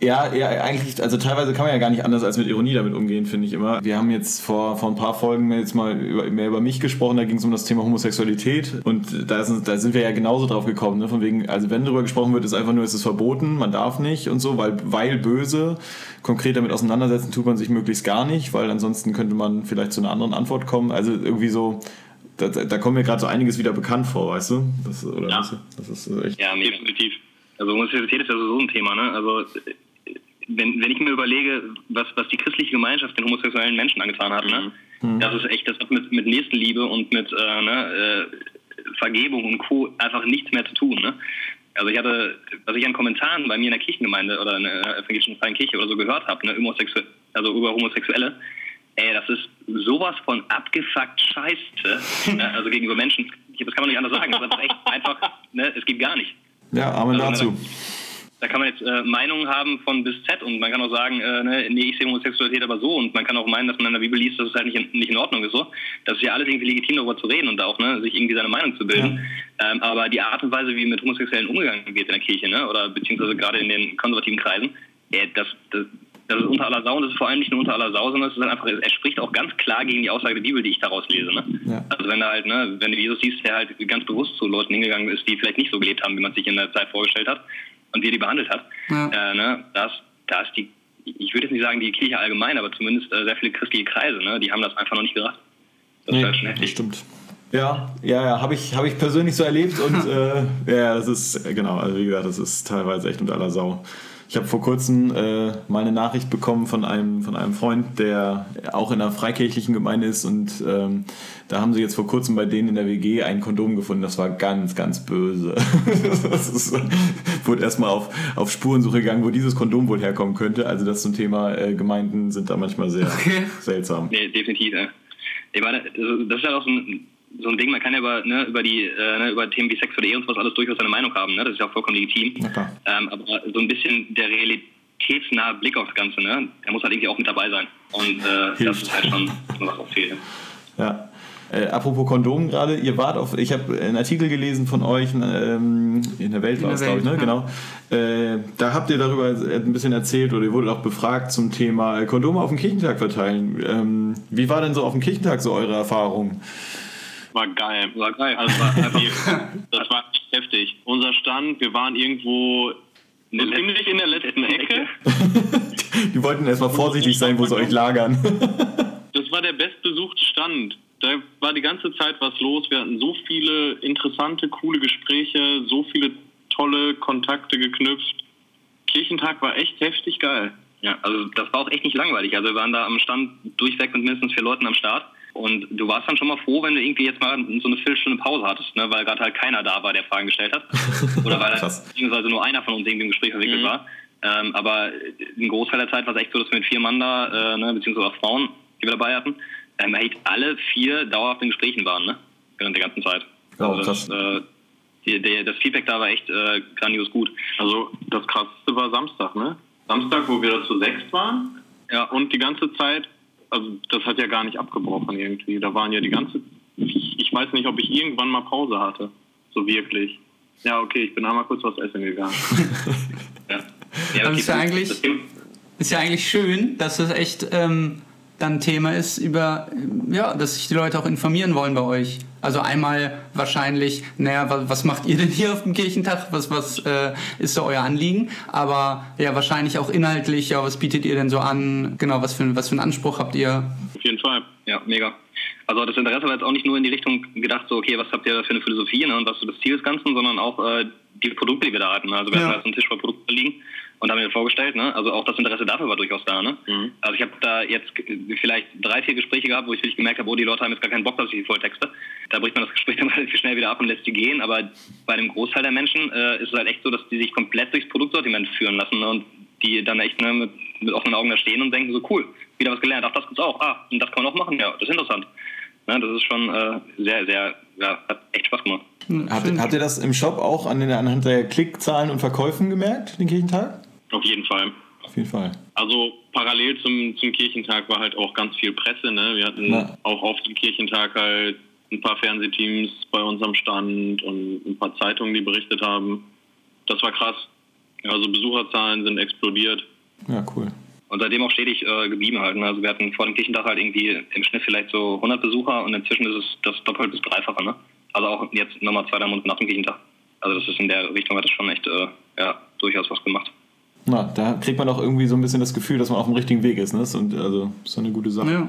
Ja, ja, eigentlich, also teilweise kann man ja gar nicht anders als mit Ironie damit umgehen, finde ich immer. Wir haben jetzt vor, vor ein paar Folgen jetzt mal über, mehr über mich gesprochen, da ging es um das Thema Homosexualität und da sind, da sind wir ja genauso drauf gekommen, ne? von wegen, also wenn darüber gesprochen wird, ist einfach nur, es ist verboten, man darf nicht und so, weil, weil böse, konkret damit auseinandersetzen tut man sich möglichst gar nicht, weil ansonsten könnte man vielleicht zu einer anderen Antwort kommen, also irgendwie so, da, da kommt mir gerade so einiges wieder bekannt vor, weißt du? Das, oder Ja. weißt du? Das ist echt... Ja, mega. Definitiv. Also Homosexualität ist ja so ein Thema, ne? Also wenn, wenn ich mir überlege, was, was die christliche Gemeinschaft den homosexuellen Menschen angetan hat, ne? Das ist echt, das hat mit, mit Nächstenliebe und mit äh, ne, äh, Vergebung und Co. einfach nichts mehr zu tun, ne? Also ich hatte, was ich an Kommentaren bei mir in der Kirchengemeinde oder in der evangelischen freien Kirche oder so gehört habe, ne, also über Homosexuelle, ey, das ist sowas von abgefuckt Scheiße, ne, also gegenüber Menschen, das kann man nicht anders sagen, das ist echt einfach, ne, es geht gar nicht. Ja, Amen Also, dazu. Da kann man jetzt äh, Meinungen haben von bis Z und man kann auch sagen, äh, ne, nee, ich sehe Homosexualität aber so und man kann auch meinen, dass man in der Bibel liest, dass es halt nicht in, nicht in Ordnung ist so. Das ist ja alles irgendwie legitim, darüber zu reden und auch ne, sich irgendwie seine Meinung zu bilden. Ähm, aber die Art und Weise, wie mit Homosexuellen umgegangen wird in der Kirche, ne, oder beziehungsweise gerade in den konservativen Kreisen, äh, das, das, das ist unter aller Sau und das ist vor allem nicht nur unter aller Sau, sondern es ist halt einfach, es spricht auch ganz klar gegen die Aussage der Bibel, die ich daraus lese. Ne? Ja. Also wenn du halt, ne, wenn du Jesus siehst, der halt ganz bewusst zu Leuten hingegangen ist, die vielleicht nicht so gelebt haben, wie man sich in der Zeit vorgestellt hat und wie er die behandelt hat, Ja. äh, ne, das, da ist die, ich würde jetzt nicht sagen die Kirche allgemein, aber zumindest äh, sehr viele christliche Kreise, ne, die haben das einfach noch nicht gerafft. Das ist halt schon das heftig. stimmt. Ja, ja, ja, habe ich, hab ich persönlich so erlebt und äh, ja, das ist, äh, genau, also wie gesagt, das ist teilweise echt unter aller Sau. Ich habe vor kurzem äh, mal eine Nachricht bekommen von einem, von einem Freund, der auch in einer freikirchlichen Gemeinde ist und ähm, da haben sie jetzt vor kurzem bei denen in der WG ein Kondom gefunden. Das war ganz, ganz böse. das ist, wurde erstmal auf, auf Spurensuche gegangen, wo dieses Kondom wohl herkommen könnte. Also das zum Thema äh, Gemeinden sind da manchmal sehr Okay. seltsam. Nee, definitiv. Ja. Ich meine, das ist ja auch so ein, so ein Ding, man kann ja über, ne, über, die, äh, ne, über Themen wie Sex oder Ehe und sowas alles durchaus seine Meinung haben. Ne? Das ist ja auch vollkommen legitim. Ähm, aber so ein bisschen der realitätsnahe Blick auf das Ganze, ne? der muss halt irgendwie auch mit dabei sein. Und äh, das ist halt schon was auch fehlt. Ja. Äh, apropos Kondom gerade, ihr wart auf, ich habe einen Artikel gelesen von euch, ähm, in der Welt war es, glaube ich, ne? Welt, Genau. Äh, da habt ihr darüber ein bisschen erzählt oder ihr wurdet auch befragt zum Thema Kondome auf dem Kirchentag verteilen. Ähm, wie war denn so auf dem Kirchentag so eure Erfahrung? War geil. War geil. Also war das war heftig. Unser Stand, wir waren irgendwo In der ziemlich in der letzten Ecke. Die wollten erstmal vorsichtig sein, wo sie euch lagern. Das war der bestbesuchte Stand. Da war die ganze Zeit was los. Wir hatten so viele interessante, coole Gespräche, so viele tolle Kontakte geknüpft. Kirchentag war echt heftig geil. Ja, also das war auch echt nicht langweilig. Also wir waren da am Stand durchweg mit mindestens vier Leuten am Start. Und du warst dann schon mal froh, wenn du irgendwie jetzt mal so eine Viertelstunde Pause hattest, ne? weil gerade halt keiner da war, der Fragen gestellt hat. Oder weil beziehungsweise nur einer von uns irgendwie im Gespräch verwickelt war. Ähm, aber ein Großteil der Zeit war es echt so, dass wir mit vier Mann da, äh, ne, beziehungsweise auch Frauen, die wir dabei hatten, ähm, echt alle vier dauerhaft in Gesprächen waren, ne? Während der ganzen Zeit. Oh, also krass. das, äh, die, das Feedback da war echt äh, grandios gut. Also das krasseste war Samstag, ne? Samstag, wo wir da zu sechs waren. Ja, Und die ganze Zeit, also das hat ja gar nicht abgebrochen irgendwie. Da waren ja die ganze, ich, ich weiß nicht, ob ich irgendwann mal Pause hatte. So wirklich. Ja, okay, ich bin einmal kurz was essen gegangen. ja. ja Das ist ja eigentlich- Ist ja eigentlich schön, dass es echt ähm, dann Thema ist, über, ja, dass sich die Leute auch informieren wollen bei euch. Also einmal wahrscheinlich, naja, was, was macht ihr denn hier auf dem Kirchentag? Was, was äh, ist so euer Anliegen? Aber ja, wahrscheinlich auch inhaltlich, ja, was bietet ihr denn so an? Genau, was für, was für einen Anspruch habt ihr? Auf jeden Fall. Ja, mega. Also das Interesse war jetzt auch nicht nur in die Richtung gedacht, so okay, was habt ihr da für eine Philosophie ne, und was ist das Ziel des Ganzen, sondern auch äh, die Produkte, die wir da hatten. Also wir Ja. hatten da so einen Tisch voll Produkte liegen und haben wir vorgestellt. Ne? Also auch das Interesse dafür war durchaus da. Ne? Mhm. Also ich habe da jetzt vielleicht drei, vier Gespräche gehabt, wo ich wirklich gemerkt habe, oh, die Leute haben jetzt gar keinen Bock, dass ich die volltexte. Da bricht man das Gespräch dann relativ schnell wieder ab und lässt die gehen. Aber bei dem Großteil der Menschen äh, ist es halt echt so, dass die sich komplett durchs Produktsortiment führen lassen ne? und die dann echt ne, mit, mit offenen Augen da stehen und denken so, cool, wieder was gelernt. Ach, das gibt's auch. Ah, und das kann man auch machen. Ja, das ist interessant. Ne, das ist schon äh, sehr, sehr, ja, hat echt Spaß gemacht. Habt, habt ihr das im Shop auch an den, anhand der Klickzahlen und Verkäufen gemerkt, den Kirchentag? Auf jeden Fall. Auf jeden Fall. Also parallel zum, zum Kirchentag war halt auch ganz viel Presse. Ne? Wir hatten Na. auch auf dem Kirchentag halt ein paar Fernsehteams bei uns am Stand und ein paar Zeitungen, die berichtet haben. Das war krass. Also Besucherzahlen sind explodiert. Ja, cool. Und seitdem auch stetig äh, geblieben halt. Ne? Also wir hatten vor dem Kirchentag halt irgendwie im Schnitt vielleicht so 100 Besucher und inzwischen ist es das doppelt bis dreifache. Ne? Also auch jetzt nochmal zwei, drei Monate nach dem Kirchentag. Also das ist in der Richtung hat das schon echt äh, ja, durchaus was gemacht. Na, da kriegt man auch irgendwie so ein bisschen das Gefühl, dass man auf dem richtigen Weg ist. Ne? Das ist, und, also, das ist eine gute Sache. Ja.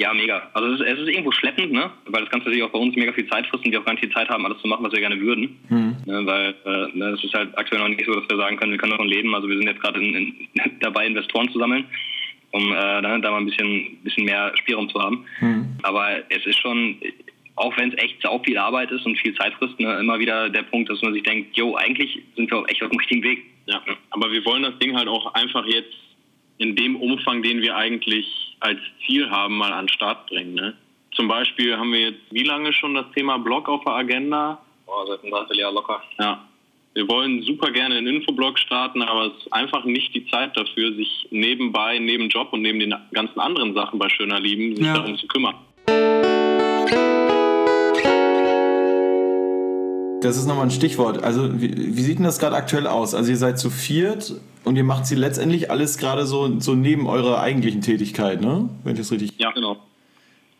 Ja, mega. Also es ist, es ist irgendwo schleppend, ne? weil das Ganze natürlich auch bei uns mega viel Zeit frisst und wir auch gar nicht viel Zeit haben, alles zu machen, was wir gerne würden. Ne? Weil äh, ne, es ist halt aktuell noch nicht so, dass wir sagen können, wir können davon leben. Also wir sind jetzt gerade in, in, dabei, Investoren zu sammeln, um äh, ne, da mal ein bisschen, bisschen mehr Spielraum zu haben. Aber es ist schon, auch wenn es echt sau viel Arbeit ist und viel Zeit frisst, ne, immer wieder der Punkt, dass man sich denkt, jo, eigentlich sind wir auch echt auf dem richtigen Weg. Ja, aber wir wollen das Ding halt auch einfach jetzt in dem Umfang, den wir eigentlich als Ziel haben, mal an den Start bringen. Ne? Zum Beispiel haben wir jetzt wie lange schon das Thema Blog auf der Agenda? Boah, seit einem Dreivierteljahr locker. Ja. Wir wollen super gerne einen Infoblog starten, aber es ist einfach nicht die Zeit dafür, sich nebenbei, neben Job und neben den ganzen anderen Sachen bei Schöner Lieben, sich Ja. darum zu kümmern. Das ist nochmal ein Stichwort. Also, wie, wie sieht denn das gerade aktuell aus? Also, ihr seid zu viert und ihr macht sie letztendlich alles gerade so, so neben eurer eigentlichen Tätigkeit, ne? Wenn ich das richtig. Ja, genau.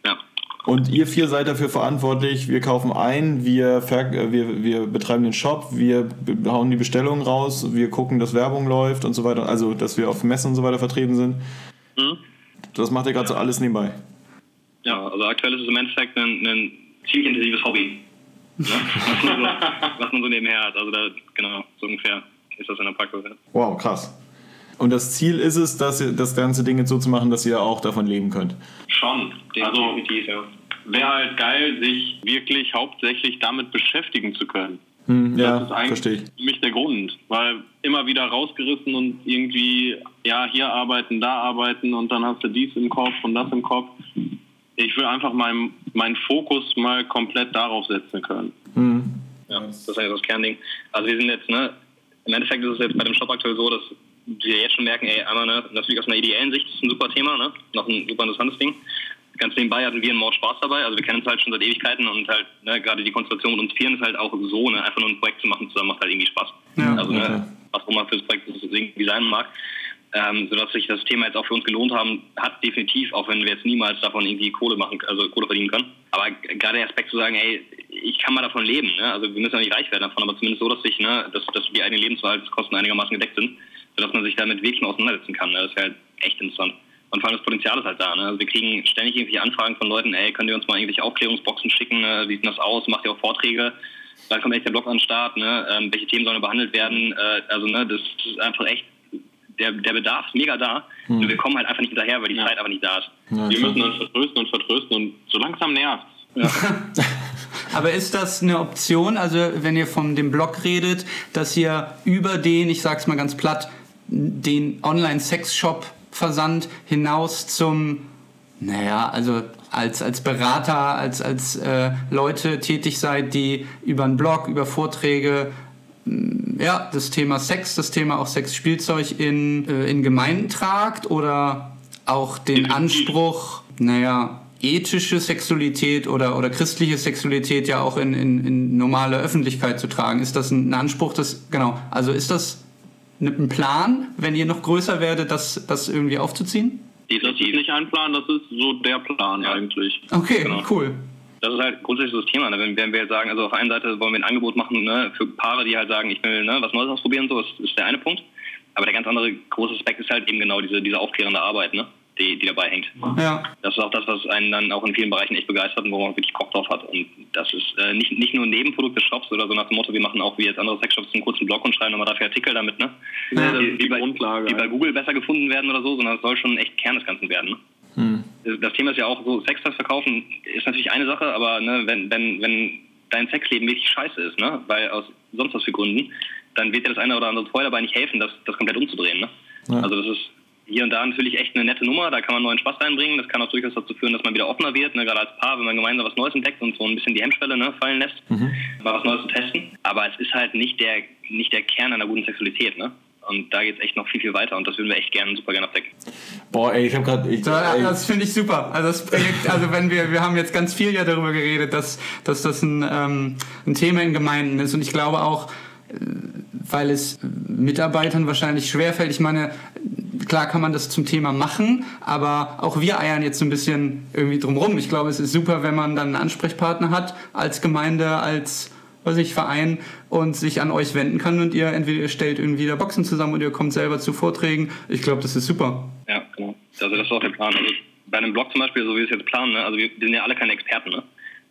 Ja. Und ihr vier seid dafür verantwortlich. Wir kaufen ein, wir, wir, wir betreiben den Shop, wir hauen die Bestellungen raus, wir gucken, dass Werbung läuft und so weiter. Also, dass wir auf Messen und so weiter vertreten sind. Mhm. Das macht ihr gerade so alles nebenbei. Ja, also aktuell ist es im Endeffekt ein, ein ziemlich intensives Hobby. Ne? Was, man so, was man so nebenher hat. Also da, genau, so ungefähr ist das in der. Ja. Wow, krass. Und das Ziel ist es, dass ihr das ganze Ding jetzt so zu machen, dass ihr auch davon leben könnt. Schon. Also Definitiv, ja. wäre halt geil, sich wirklich hauptsächlich damit beschäftigen zu können. Hm, ja, das ist eigentlich verstehe ich. für mich der Grund, weil immer wieder rausgerissen und irgendwie, ja, hier arbeiten, da arbeiten und dann hast du dies im Kopf und das im Kopf. Ich will einfach meinen meinen Fokus mal komplett darauf setzen können. Ja, das ist eigentlich das Kernding. Also wir sind jetzt, ne, im Endeffekt ist es jetzt bei dem Shop aktuell so, dass wir jetzt schon merken, ey, einmal, ne, natürlich aus einer ideellen Sicht ist es ein super Thema, ne, noch ein super interessantes Ding. Ganz nebenbei hatten wir einen Mord Spaß dabei, also wir kennen uns halt schon seit Ewigkeiten und halt, ne, gerade die Konstellation mit uns Vieren ist halt auch so, ne, einfach nur ein Projekt zu machen zusammen macht halt irgendwie Spaß. Ja, also, okay. ne, was auch immer für das Projekt das irgendwie sein mag. Ähm, sodass sich das Thema jetzt auch für uns gelohnt haben, hat definitiv, auch wenn wir jetzt niemals davon irgendwie Kohle machen, also Kohle verdienen können. Aber gerade der Aspekt zu sagen, ey, ich kann mal davon leben, ne? Also wir müssen ja nicht reich werden davon, aber zumindest so, dass sich, ne, dass, dass die eigenen Lebenshaltungskosten einigermaßen gedeckt sind, sodass man sich damit wirklich mal auseinandersetzen kann. Ne? Das ist halt echt interessant. Und vor allem das Potenzial ist halt da. Ne? Also wir kriegen ständig irgendwelche Anfragen von Leuten, ey, könnt ihr uns mal irgendwelche Aufklärungsboxen schicken, ne? wie sieht das aus, macht ihr auch Vorträge? Dann kommt echt der Blog an den Start, ne? ähm, welche Themen sollen behandelt werden? Äh, also ne, das ist einfach echt, der, der Bedarf ist mega da. Und wir kommen halt einfach nicht hinterher, weil die Zeit einfach nicht da ist. Ja, Wir klar. müssen uns vertrösten und vertrösten und so langsam nervt Aber ist das eine Option, also wenn ihr von dem Blog redet, dass ihr über den, ich sag's mal ganz platt, den Online-Sex-Shop-Versand hinaus zum, naja, also als, als Berater, als, als äh, Leute tätig seid, die über einen Blog, über Vorträge, ja, das Thema Sex, das Thema auch Sexspielzeug in, äh, in Gemeinden tragt oder auch den. Anspruch, naja, ethische Sexualität oder, oder christliche Sexualität ja auch in, in, in normale Öffentlichkeit zu tragen. Ist das ein Anspruch, das, genau, also ist das ein Plan, wenn ihr noch größer werdet, das, das irgendwie aufzuziehen? Das ist nicht ein Plan, das ist so der Plan Ja. eigentlich. Okay, Genau. cool. Das ist halt grundsätzlich so das Thema. Ne? Wenn, wenn wir jetzt sagen, also auf der einen Seite wollen wir ein Angebot machen ne, für Paare, die halt sagen, ich will ne, was Neues ausprobieren, so, das ist der eine Punkt. Aber der ganz andere große Aspekt ist halt eben genau diese, diese aufklärende Arbeit, ne, die, die dabei hängt. Ja, Das ist auch das, was einen dann auch in vielen Bereichen echt begeistert und wo man wirklich Bock drauf hat. Und das ist äh, nicht, nicht nur ein Nebenprodukt des Shops oder so nach dem Motto, wir machen auch wie jetzt andere Sexshops einen kurzen Blog und schreiben nochmal dafür Artikel damit, ne? Ja. die, die, bei, Grundlage. die bei Google besser gefunden werden oder so, sondern es soll schon echt Kern des Ganzen werden. Ne? Das Thema ist ja auch so, Sextoys verkaufen ist natürlich eine Sache, aber ne, wenn, wenn, wenn dein Sexleben wirklich scheiße ist, ne, weil aus sonst was für Gründen, dann wird dir das eine oder andere Toy dabei nicht helfen, das, das komplett umzudrehen. Ne? Ja. Also das ist hier und da natürlich echt eine nette Nummer, da kann man neuen Spaß reinbringen, das kann auch durchaus dazu führen, dass man wieder offener wird, ne, gerade als Paar, wenn man gemeinsam was Neues entdeckt und so ein bisschen die Hemmschwelle ne, fallen lässt, mal was Neues zu testen. Aber es ist halt nicht der, nicht der Kern einer guten Sexualität. Ne? Und da geht es echt noch viel, viel weiter und das würden wir echt gerne, super gerne abdecken. Boah, ey, ich hab grad. Ich, so, ey, das finde ich super. Also das Projekt, also wenn wir, wir haben jetzt ganz viel ja darüber geredet, dass, dass das ein, ähm, ein Thema in Gemeinden ist und ich glaube auch, äh, weil es Mitarbeitern wahrscheinlich schwerfällt. Ich meine, klar kann man das zum Thema machen, aber auch wir eiern jetzt so ein bisschen irgendwie drumrum. Ich glaube, es ist super, wenn man dann einen Ansprechpartner hat als Gemeinde, als weiß ich, Verein und sich an euch wenden kann und ihr entweder ihr stellt irgendwie da Boxen zusammen oder ihr kommt selber zu Vorträgen. Ich glaube, das ist super. Ja, genau. Also das ist auch der Plan. Also bei einem Blog zum Beispiel, so wie wir es jetzt planen, ne? also wir sind ja alle keine Experten. Ne?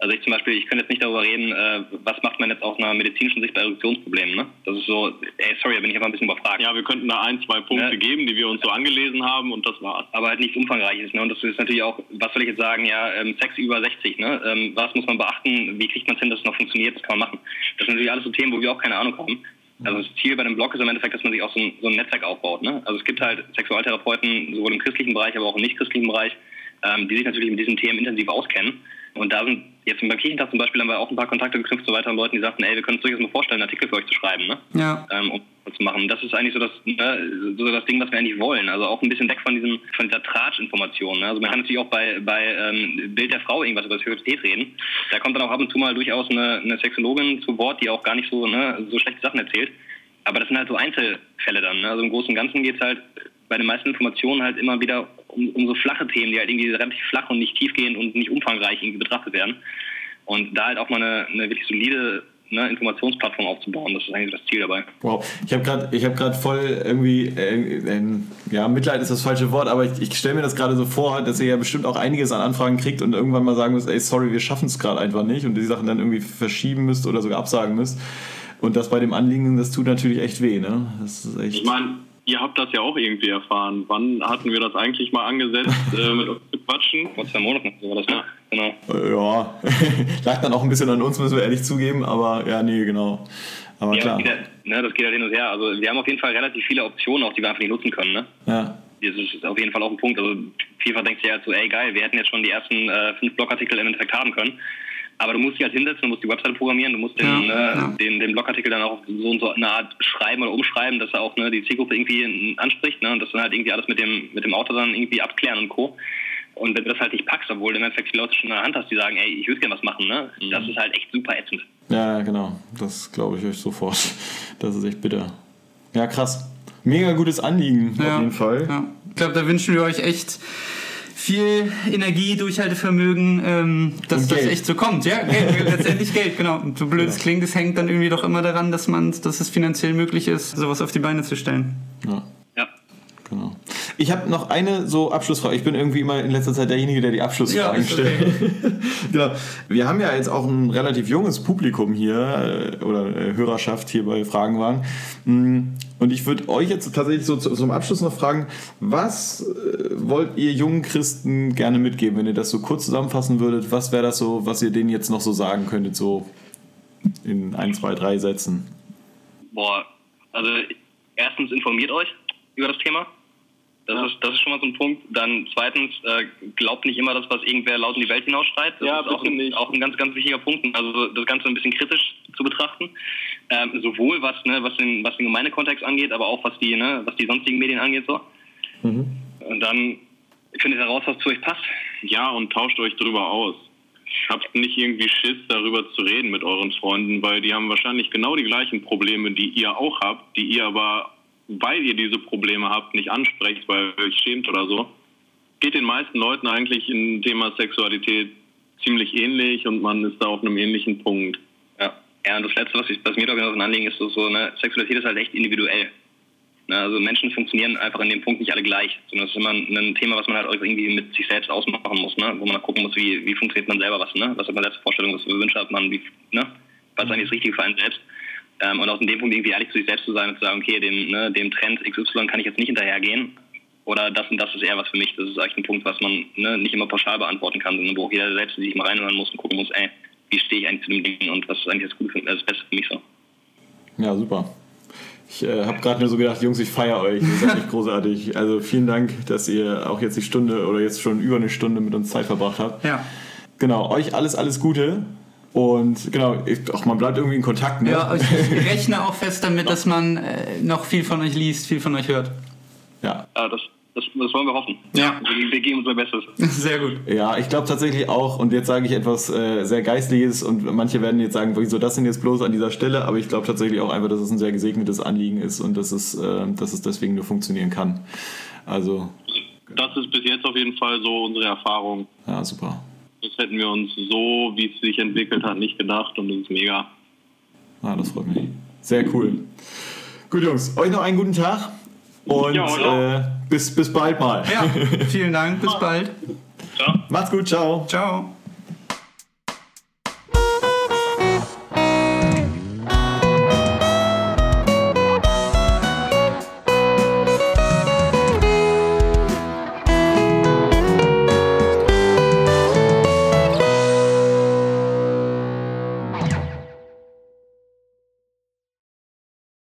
Also ich zum Beispiel, ich könnte jetzt nicht darüber reden, äh, was macht man jetzt aus einer medizinischen Sicht bei Erektionsproblemen. Ne? Das ist so, ey, sorry, da bin ich einfach ein bisschen überfragt. Ja, wir könnten da ein, zwei Punkte Ja. geben, die wir uns so angelesen haben und das war's. aber halt nichts Umfangreiches. Ne? Und das ist natürlich auch, was soll ich jetzt sagen, ja, ähm, Sex über 60, ne? Ähm, was muss man beachten, wie kriegt man es hin, dass es noch funktioniert, das kann man machen. Das sind natürlich alles so Themen, wo wir auch keine Ahnung haben. Also das Ziel bei dem Blog ist im Endeffekt, dass man sich auch so ein, so ein Netzwerk aufbaut. Ne? Also es gibt halt Sexualtherapeuten, sowohl im christlichen Bereich, aber auch im nicht-christlichen Bereich, ähm, die sich natürlich mit diesen Themen intensiv auskennen. Und da sind jetzt beim Kirchentag zum Beispiel haben wir auch ein paar Kontakte geknüpft zu weiteren Leuten, die sagten, ey, wir können uns durchaus mal vorstellen, einen Artikel für euch zu schreiben. Ne? Ja. ähm, um das zu machen. Das ist eigentlich so das, ne, so das Ding, was wir eigentlich wollen. Also auch ein bisschen weg von diesem, von dieser Tratsch-Information. Ne? Also man kann natürlich auch bei, bei ähm, Bild der Frau irgendwas über Sexualität reden. Da kommt dann auch ab und zu mal durchaus eine, eine Sexologin zu Wort, die auch gar nicht so, ne, so schlechte Sachen erzählt. Aber das sind halt so Einzelfälle dann. Ne? Also im Großen und Ganzen geht es halt bei den meisten Informationen halt immer wieder um, um so flache Themen, die halt irgendwie relativ flach und nicht tiefgehend und nicht umfangreich irgendwie betrachtet werden. Und da halt auch mal eine, eine wirklich solide ne, Informationsplattform aufzubauen, das ist eigentlich das Ziel dabei. Wow, ich habe gerade ich hab voll irgendwie, äh, ähm, ja, Mitleid ist das falsche Wort, aber ich, ich stelle mir das gerade so vor, dass ihr ja bestimmt auch einiges an Anfragen kriegt und irgendwann mal sagen müsst, ey, sorry, wir schaffen es gerade einfach nicht und die Sachen dann irgendwie verschieben müsst oder sogar absagen müsst. Und das bei dem Anliegen, das tut natürlich echt weh, ne? Das ist echt. Ich meine, ihr habt das ja auch irgendwie erfahren. Wann hatten wir das eigentlich mal angesetzt, äh, mit uns zu quatschen? Vor zwei Monaten, war das, ne? Genau. Äh, Ja, lag dann auch ein bisschen an uns, müssen wir ehrlich zugeben, aber ja, nee, genau. Aber Ja, klar. das geht, ja, ne, das geht halt hin und her. Also wir haben auf jeden Fall relativ viele Optionen, auch die wir einfach nicht nutzen können, ne? Ja. Das ist auf jeden Fall auch ein Punkt. Also FIFA denkt sich halt so, ey geil, wir hätten jetzt schon die ersten äh, fünf Blogartikel im Endeffekt haben können. Aber du musst dich halt hinsetzen, du musst die Webseite programmieren, du musst den, Ja, äh, ja. den, den Blogartikel dann auch so und so eine Art schreiben oder umschreiben, dass er auch ne, die Zielgruppe irgendwie anspricht ne, und das dann halt irgendwie alles mit dem, mit dem Autor dann irgendwie abklären und Co. Und wenn du das halt nicht packst, obwohl du im Endeffekt die Leute schon in der Hand hast, die sagen, ey, ich würde gerne was machen, ne? Das ist halt echt super ätzend. Ja, genau. Das glaube ich euch sofort. Das ist echt bitter. Ja, krass. Mega gutes Anliegen Ja. auf jeden Fall. Ja. Ich glaube, da wünschen wir euch echt viel Energie, Durchhaltevermögen, ähm, dass das echt so kommt. Ja, Geld, letztendlich Geld, genau. Und so blöd es klingt, es hängt dann irgendwie doch immer daran, dass man, dass es finanziell möglich ist, sowas auf die Beine zu stellen. Ja. Genau. Ich habe noch eine so Abschlussfrage. Ich bin irgendwie immer in letzter Zeit derjenige, der die Abschlussfragen ist stellt. genau. Wir haben ja jetzt auch ein relativ junges Publikum hier äh, oder äh, Hörerschaft hier bei Fragenwagen. Mm, Und ich würde euch jetzt tatsächlich so zu- zum Abschluss noch fragen, was äh, wollt ihr jungen Christen gerne mitgeben, wenn ihr das so kurz zusammenfassen würdet? Was wäre das so, was ihr denen jetzt noch so sagen könntet, so in ein, zwei, drei Sätzen? Boah, also erstens informiert euch über das Thema. Das, ist, das ist schon mal so ein Punkt. Dann zweitens, äh, glaubt nicht immer das, was irgendwer laut in die Welt hinausschreit. Das Ja, ist auch ein, nicht. auch ein ganz, ganz wichtiger Punkt. Also das Ganze ein bisschen kritisch zu betrachten. Ähm, sowohl was, ne, was, den, was den Gemeindekontext angeht, aber auch was die, ne, was die sonstigen Medien angeht. So. Und dann findet heraus, was zu euch passt. Ja, und tauscht euch drüber aus. Habt nicht irgendwie Schiss, darüber zu reden mit euren Freunden, weil die haben wahrscheinlich genau die gleichen Probleme, die ihr auch habt, die ihr aber, weil ihr diese Probleme habt, nicht ansprecht, weil ihr euch schämt oder so. Geht den meisten Leuten eigentlich im Thema Sexualität ziemlich ähnlich und man ist da auf einem ähnlichen Punkt. Ja. Ja, und das Letzte, was, ich, was mir, ich, noch ein Anliegen ist, so, so ne, Sexualität ist halt echt individuell. Ne, also Menschen funktionieren einfach in dem Punkt nicht alle gleich, sondern das ist immer ein, Thema, was man halt irgendwie mit sich selbst ausmachen muss, ne? wo man gucken muss, wie, wie funktioniert man selber was, ne? was hat man letzte Vorstellung, was für Wünsche hat man, wie, ne? was ist eigentlich das Richtige für einen selbst. Ähm, und auch in dem Punkt irgendwie ehrlich zu sich selbst zu sein und zu sagen, okay, dem, ne, dem Trend XY kann ich jetzt nicht hinterhergehen, oder das und das ist eher was für mich. Das ist echt ein Punkt, was man ne, nicht immer pauschal beantworten kann, sondern wo auch jeder selbst sich mal reinhören muss und gucken muss, ey, wie stehe ich eigentlich zu dem Ding und was ist eigentlich das Gute für, äh, das Beste für mich so. Ja, super. Ich äh, habe gerade nur so gedacht, Jungs, ich feiere euch. Ihr seid echt großartig. Also vielen Dank, dass ihr auch jetzt die Stunde oder jetzt schon über eine Stunde mit uns Zeit verbracht habt. Ja. Genau, euch alles, alles Gute. Und genau, ich, auch man bleibt irgendwie in Kontakt. Ne? Ja, ich ich rechne auch fest damit, dass man äh, noch viel von euch liest, viel von euch hört. ja. Ja, das, das, das wollen wir hoffen. Ja. Wir, wir geben unser Bestes. Sehr gut. Ja, ich glaube tatsächlich auch, und jetzt sage ich etwas äh, sehr Geistliches und manche werden jetzt sagen, wieso das denn jetzt bloß an dieser Stelle, aber ich glaube tatsächlich auch einfach, dass es ein sehr gesegnetes Anliegen ist und dass es, äh, dass es deswegen nur funktionieren kann. Also, Das ist bis jetzt auf jeden Fall so unsere Erfahrung. ja, super. Das hätten wir uns so, wie es sich entwickelt hat, nicht gedacht und das ist mega. Ah, das freut mich. Sehr cool. Gut, Jungs, euch noch einen guten Tag und Ja, äh, bis, bis bald mal. Ja, vielen Dank. Bis bald. Ciao. Macht's gut, ciao. Ciao.